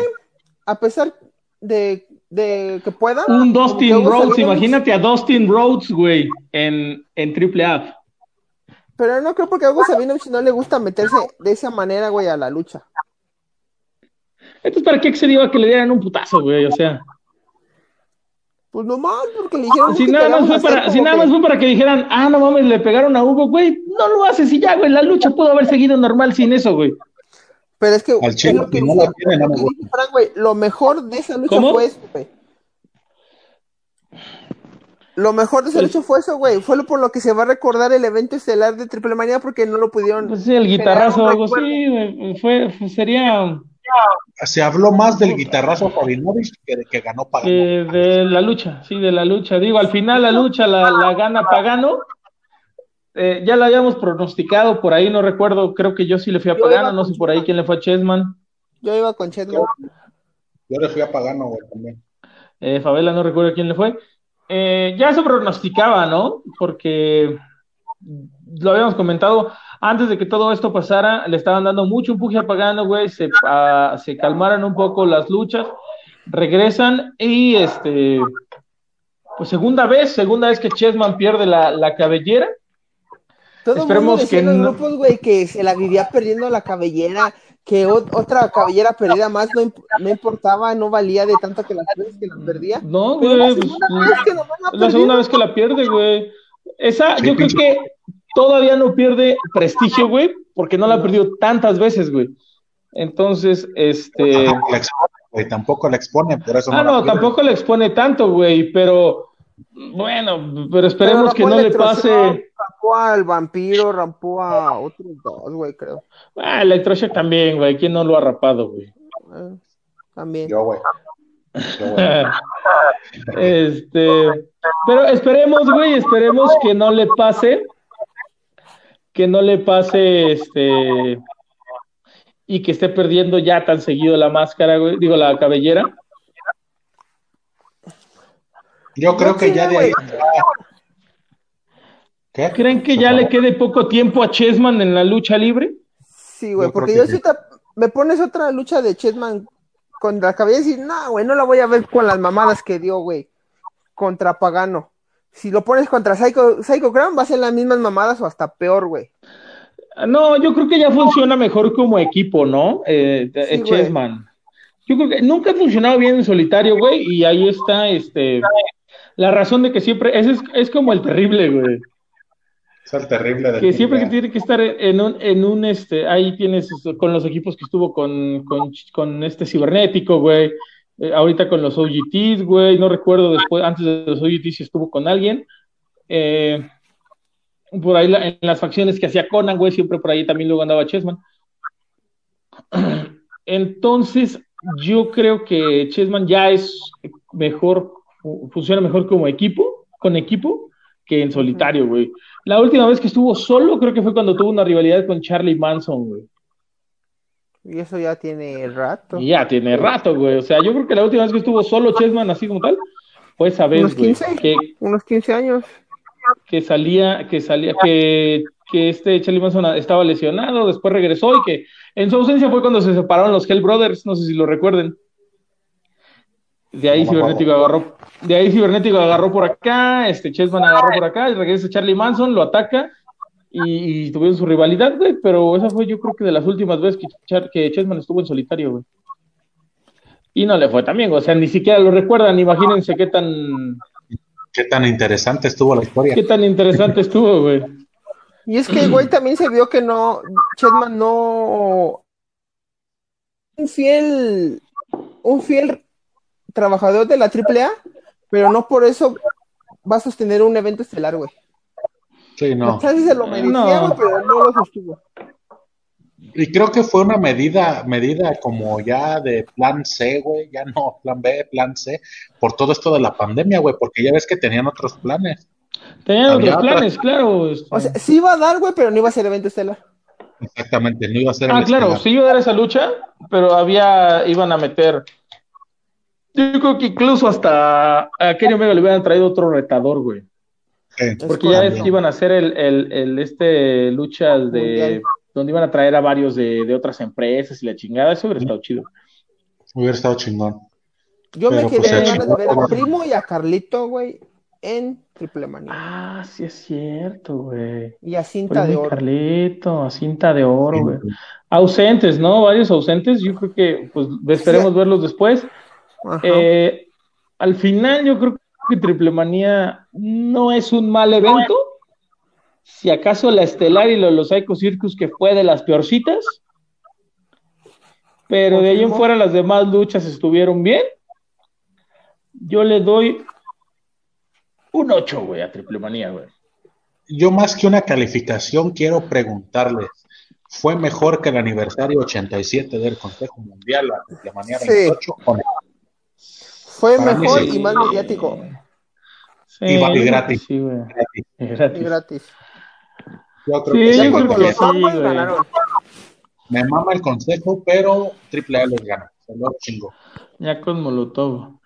A pesar de, de que pueda. Un que Dustin Rhodes, imagínate a Dustin Rhodes, güey, en, en Triple A. Pero no creo porque a Hugo Sabinovich no le gusta meterse de esa manera, güey, a la lucha. Entonces, ¿para qué accedió a que le dieran un putazo, güey? O sea, Pues nomás porque le dijeron. si que nada, más fue para, si nada que- más fue para que dijeran, ah, no mames, le pegaron a Hugo, güey, no lo haces y ya, güey, la lucha pudo haber seguido normal sin eso, güey. Pero es que. Al es lo que no dice- la tiene, no lo que dice Frank, güey, Lo mejor de esa lucha ¿Cómo? fue eso, güey. Lo mejor de esa Pues- lucha fue eso, güey. Fue lo por lo que se va a recordar el evento estelar de Triple Manía porque no lo pudieron. Pues sí, el guitarrazo o algo así, güey, fue, fue- sería Se habló más del guitarrazo Fabinovich que de que ganó Pagano. eh, de la lucha, sí, de la lucha. Digo, al final la lucha la, la gana Pagano. Eh, ya la habíamos pronosticado por ahí, no recuerdo, creo que yo sí le fui a Yo Pagano, no sé por ahí quién le fue a Chessman. Yo iba con Chetman. Yo le fui a Pagano, güey, también. Eh, Favela no recuerdo quién le fue. Eh, ya se pronosticaba, ¿no? Porque lo habíamos comentado antes de que todo esto pasara, le estaban dando mucho empuje a Pagano, güey, se, ah, se calmaron un poco las luchas, regresan y este, pues segunda vez, segunda vez que Chessman pierde la, la cabellera. Todo Esperemos mundo que en los no- grupos, güey, que se la vivía perdiendo la cabellera, que ot- otra cabellera perdida más no, imp- no importaba, no valía de tanto que las veces que la perdía. No, Pero la güey, pues, segunda vez que la la segunda vez que la pierde, güey. Esa, Sí, yo creo que todavía no pierde prestigio, güey, porque no la ha perdido tantas veces, güey. Entonces, este. Tampoco la expone, güey, tampoco la expone, por eso Ah, no, la tampoco le expone tanto, güey, pero. Bueno, pero esperemos Pero que no le pase. Rampó al vampiro, rampó a otros dos, güey, creo. Ah, Electroshock también, güey. ¿Quién no lo ha rapado, güey? Eh, también. Yo, güey. Yo, güey. este, pero esperemos, güey, esperemos que no le pase, que no le pase, este, y que esté perdiendo ya tan seguido la máscara, güey, digo, la cabellera. Yo creo que ya de ahí. ¿Qué? ¿Creen que ya le quede poco tiempo a Chessman en la lucha libre? Sí, güey, porque que yo sí. sí te- me pones otra lucha de Chetman contra la cabeza y decir, no, güey, no la voy a ver con las mamadas que dio, güey, contra Pagano. Si lo pones contra Psycho, Psycho Crown, va a ser las mismas mamadas o hasta peor, güey. No, yo creo que ya funciona mejor como equipo, ¿no? Eh, eh, Sí, güey. Chessman. Yo creo que nunca ha funcionado bien en solitario, güey, y ahí está, este, la razón de que siempre, ese es, es como el terrible, güey. Es el terrible del que siempre que tiene que estar en un, en un este, ahí tienes con los equipos que estuvo con, con, con este cibernético, güey, eh, ahorita con los OGTs, güey, no recuerdo después, antes de los OGTs si estuvo con alguien, eh, por ahí la- en las facciones que hacía Conan, güey, siempre por ahí también luego andaba Chessman. Entonces, yo creo que Chessman ya es mejor, funciona mejor como equipo, con equipo, que en solitario, güey. La última vez que estuvo solo creo que fue cuando tuvo una rivalidad con Charlie Manson, güey. Y eso ya tiene rato. Y ya tiene rato, güey. O sea, yo creo que la última vez que estuvo solo Chessman así como tal, fue esa vez, Unos güey. 15. Que, Unos 15 años. que salía, que salía, que, que este Charlie Manson estaba lesionado, después regresó y que en su ausencia fue cuando se separaron los Hell Brothers, no sé si lo recuerden. De ahí No me acuerdo. Cibernético agarró, de ahí Cibernético agarró por acá, este Chessman agarró por acá, y regresa Charlie Manson, lo ataca y, y tuvieron su rivalidad, güey, pero esa fue yo creo que de las últimas veces que, Char- que Chessman estuvo en solitario, güey. Y no le fue también, o sea, ni siquiera lo recuerdan, imagínense qué tan, Qué tan interesante estuvo la historia. qué tan interesante estuvo, güey. Y es que, güey, también se vio que no, Chetman no, un fiel, un fiel trabajador de la AAA, pero no por eso va a sostener un evento estelar, güey. Sí, no. Quizás se lo merecía, No. pero no lo sostuvo. Y creo que fue una medida, medida como ya de plan C, güey, ya no plan B, plan C, por todo esto de la pandemia, güey, porque ya ves que tenían otros planes. Tenían Había otros planes, claro. este. O sea, sí iba a dar, güey, pero no iba a ser evento estelar. Exactamente, no iba a ser ah, el claro, estelar. sí iba a dar esa lucha, pero había, iban a meter. Yo creo que incluso hasta a Kenny Omega le hubieran traído otro retador, güey. Sí. Porque ya iban a hacer el, el, el este luchas de donde iban a traer a varios de, de otras empresas y la chingada, eso hubiera estado chido. Hubiera estado chingón. Yo Pero, me quedé pues, se ganas de ver a Primo y a Carlito, güey, en Triple Manía. Ah, sí es cierto, güey. Y a Cinta de Primo Oro. Carlito, a cinta de oro, güey. Ausentes, ¿no? Varios ausentes. Yo creo que, pues, esperemos verlos después. Eh, al final, yo creo que Triple Manía no es un mal evento. Si acaso la Estelar y lo de los Psycho Circus, que fue de las peorcitas. Pero de ahí en fuera, las demás luchas estuvieron bien. Yo le doy un 8, güey, a Triple Manía, güey. Yo más que una calificación quiero preguntarles, ¿fue mejor que el aniversario 87 del Consejo Mundial, la Triplemanía Sí. 28 o no? Fue para mejor sí. y más mediático. Sí, Y yo creo gratis. Sí, güey. Gratis. Y Gratis. gratis. Yo creo Sí, que yo sí, porque Los ganaron. me mama el consejo, pero Triple A les gana. Se lo chingo. Ya con Molotov.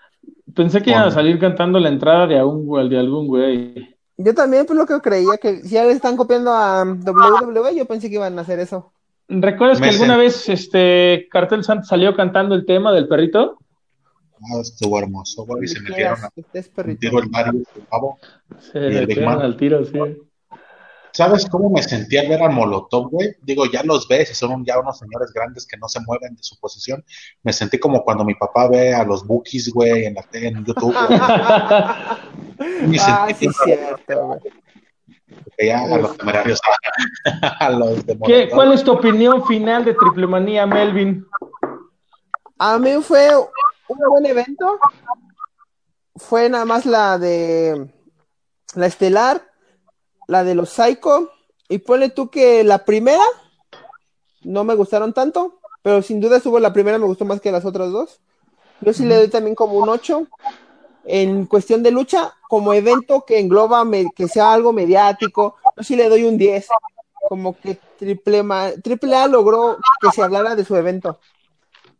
Pensé que iban a salir cantando la entrada de, algún, güey- de algún güey. Yo también, pues lo que creía que si ya le están copiando a WWE, yo pensé que iban a hacer eso. ¿Recuerdas que alguna vez este Cartel Santos salió cantando el tema del perrito? Ah, estuvo hermoso, güey. Y se Donde metieron a tiro el Mario, el pavo. Se Y el Big metieron Man. al tiro, sí. ¿Sabes cómo me sentí al ver a Molotov, güey? Digo, ya los ves y son ya unos señores grandes que no se mueven de su posición. Me sentí como cuando mi papá ve a los Bookies, güey, en, la tele, en YouTube. güey. Ah, sentí sí, es cierto, güey. ya a los temerarios, a los de ¿Qué. ¿Cuál es tu opinión final de Triple Manía, Melvin? A mí fue un buen evento. Fue nada más la de la estelar, la de los Psycho. Y ponle tú que la primera no me gustaron tanto, pero sin duda estuvo la primera, me gustó más que las otras dos. Yo sí le doy también como un 8. En cuestión de lucha, como evento que engloba, me- que sea algo mediático, yo sí le doy un 10. Como que triple, Ma- triple A logró que se hablara de su evento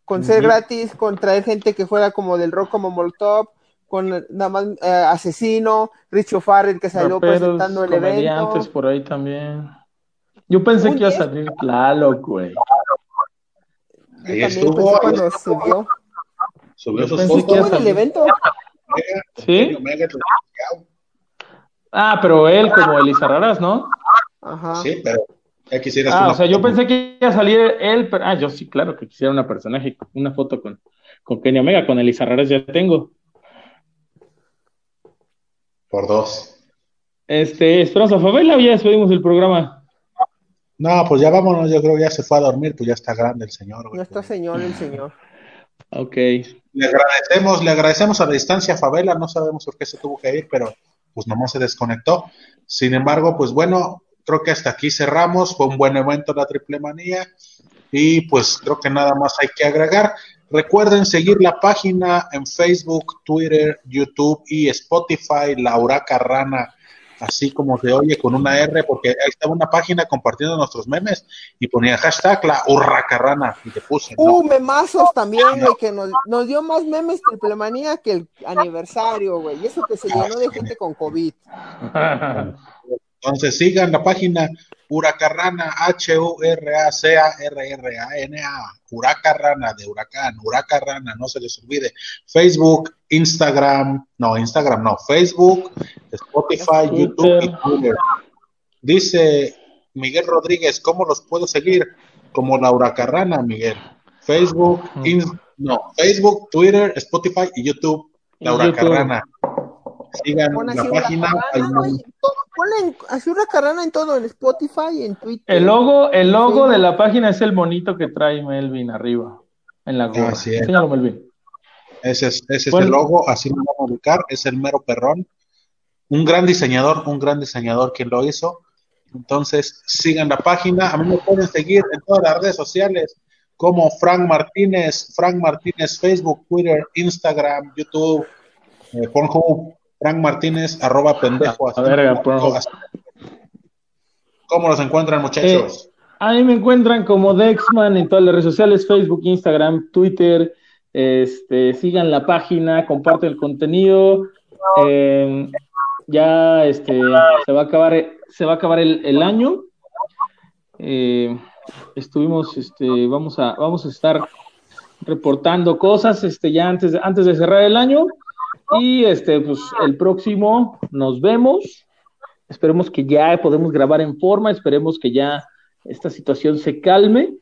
con ser gratis, con traer gente que fuera como del rock como Molotov, con eh, nada más eh, Asesino, Richo Farrell que salió Raperos, presentando el evento. por ahí también. Yo pensé que iba a salir Tlaloc, güey. Yo Ahí también estuvo, cuando. Subió Yo sus pensé Estuvo que fotos. en el evento. ¿Sí? Ah, pero él como Elisa Raras, ¿no? Ajá. Sí, pero ya quisieras Ah, o sea, yo pensé que iba a salir él, pero ah, yo sí, claro que quisiera una personaje, una foto con, con Kenny Omega, con Elisa Raras ya tengo. Por dos. Este, Esperanza Favela, o ya despedimos el programa. No, pues ya vámonos, yo creo que ya se fue a dormir, pues ya está grande el señor. güey. No está señor el señor. Ok. Le agradecemos, le agradecemos a la distancia a Favela, no sabemos por qué se tuvo que ir, pero pues nomás se desconectó. Sin embargo, pues bueno, creo que hasta aquí cerramos, fue un buen evento la Triple Manía y pues creo que nada más hay que agregar. Recuerden seguir la página en Facebook, Twitter, YouTube y Spotify, Laura Carrana así como se oye con una R, porque ahí estaba una página compartiendo nuestros memes y ponía hashtag la hurracarrana y te puse. Uh, memazos también, güey, que nos, nos dio más memes triplemanía que el aniversario, güey. Y eso que se llenó de gente con COVID. Entonces sigan la página Huracarrana, H-U-R-A-C-A-R-R-A-N-A, Huracarrana de Huracán, Huracarrana, no se les olvide. Facebook, Instagram, no, Instagram no, Facebook, Spotify, YouTube y Twitter. Dice Miguel Rodríguez, ¿cómo los puedo seguir? Como la Huracarrana, Miguel. Facebook, in- no, Facebook, Twitter, Spotify y YouTube, la. Huracarrana. Sigan Pon la página. carrana, hay güey, un- en todo. Ponle en- así una carrana en todo, en Spotify, en Twitter. El logo, el logo Sí. de la página es el monito que trae Melvin arriba, en la gorra. Así es. Enséñalo, Melvin. Ese es, ese es Bueno. el logo, así lo vamos a ubicar, es el mero perrón. Un gran diseñador, un gran diseñador quien lo hizo. Entonces, sigan la página. A mí me pueden seguir en todas las redes sociales como Frank Martínez, Frank Martínez, Facebook, Twitter, Instagram, YouTube, eh, Pornhub, Frank Martínez, arroba pendejo. A verga. ¿Cómo los encuentran, muchachos? Ahí me encuentran como Dexman en todas las redes sociales, Facebook, Instagram, Twitter. Este, sigan la página, comparten el contenido. Eh, ya este, se va a acabar, se va a acabar el, el año. Eh, estuvimos, este, vamos a, vamos a estar reportando cosas, este, ya antes de, antes de cerrar el año. Y este, pues el próximo nos vemos. Esperemos que ya podemos grabar en forma, esperemos que ya esta situación se calme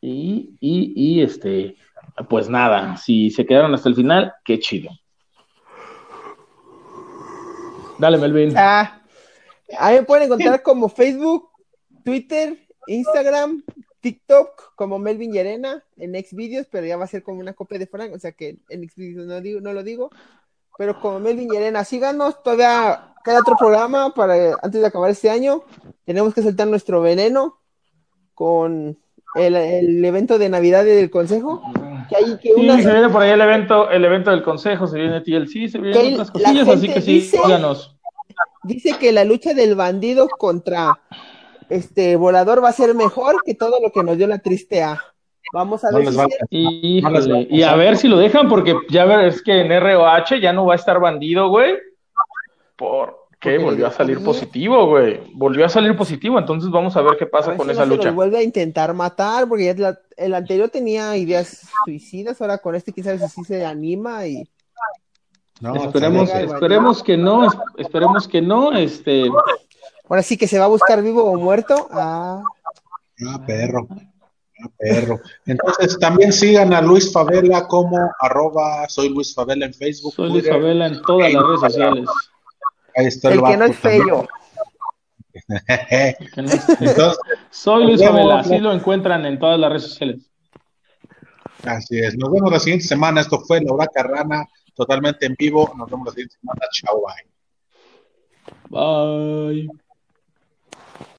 y, y, y este, pues nada, si se quedaron hasta el final, qué chido. Dale, Melvin. Ah, ahí me pueden encontrar como Facebook, Twitter, Instagram, TikTok, como Melvin Llerena, en Xvideos, pero ya va a ser como una copia de Frank, o sea que en Xvideos no, digo, no lo digo, pero como Melvin Llerena, síganos, todavía queda otro programa para antes de acabar este año, tenemos que soltar nuestro veneno con el, el evento de Navidad del Consejo, que hay que Sí, unas- se viene por ahí el evento, el evento del consejo, se viene TLC, se vienen otras la cosillas, así que sí, dice- síganos. dice que la lucha del bandido contra este volador va a ser mejor que todo lo que nos dio la triste A. Vamos a No ver les si. Y, No a híjole, y a pasar. ver si lo dejan, porque ya ver, es que en ROH ya no va a estar bandido, güey. Porque Porque volvió a salir positivo, güey. Volvió a salir positivo, entonces vamos a ver qué pasa ver con si esa no se lucha. vuelve a intentar matar, porque ya la- el anterior tenía ideas suicidas, ahora con este si sí se anima y No, esperemos, esperemos que no, es- esperemos que no, este, ahora sí que se va a buscar vivo o muerto. Ah, Ah, perro. Perro. Entonces también sigan a Luis Favela como arroba soy Luis Favela en Facebook. soy Luis. Favela en todas las redes sociales. Ahí está el que vato no es feo. Que Entonces, Soy Luis Favela, así lo encuentran en todas las redes sociales. así es. Nos vemos la siguiente semana. Esto fue Laura Carrana, totalmente en vivo. Nos vemos la siguiente semana. Chao, bye. Bye.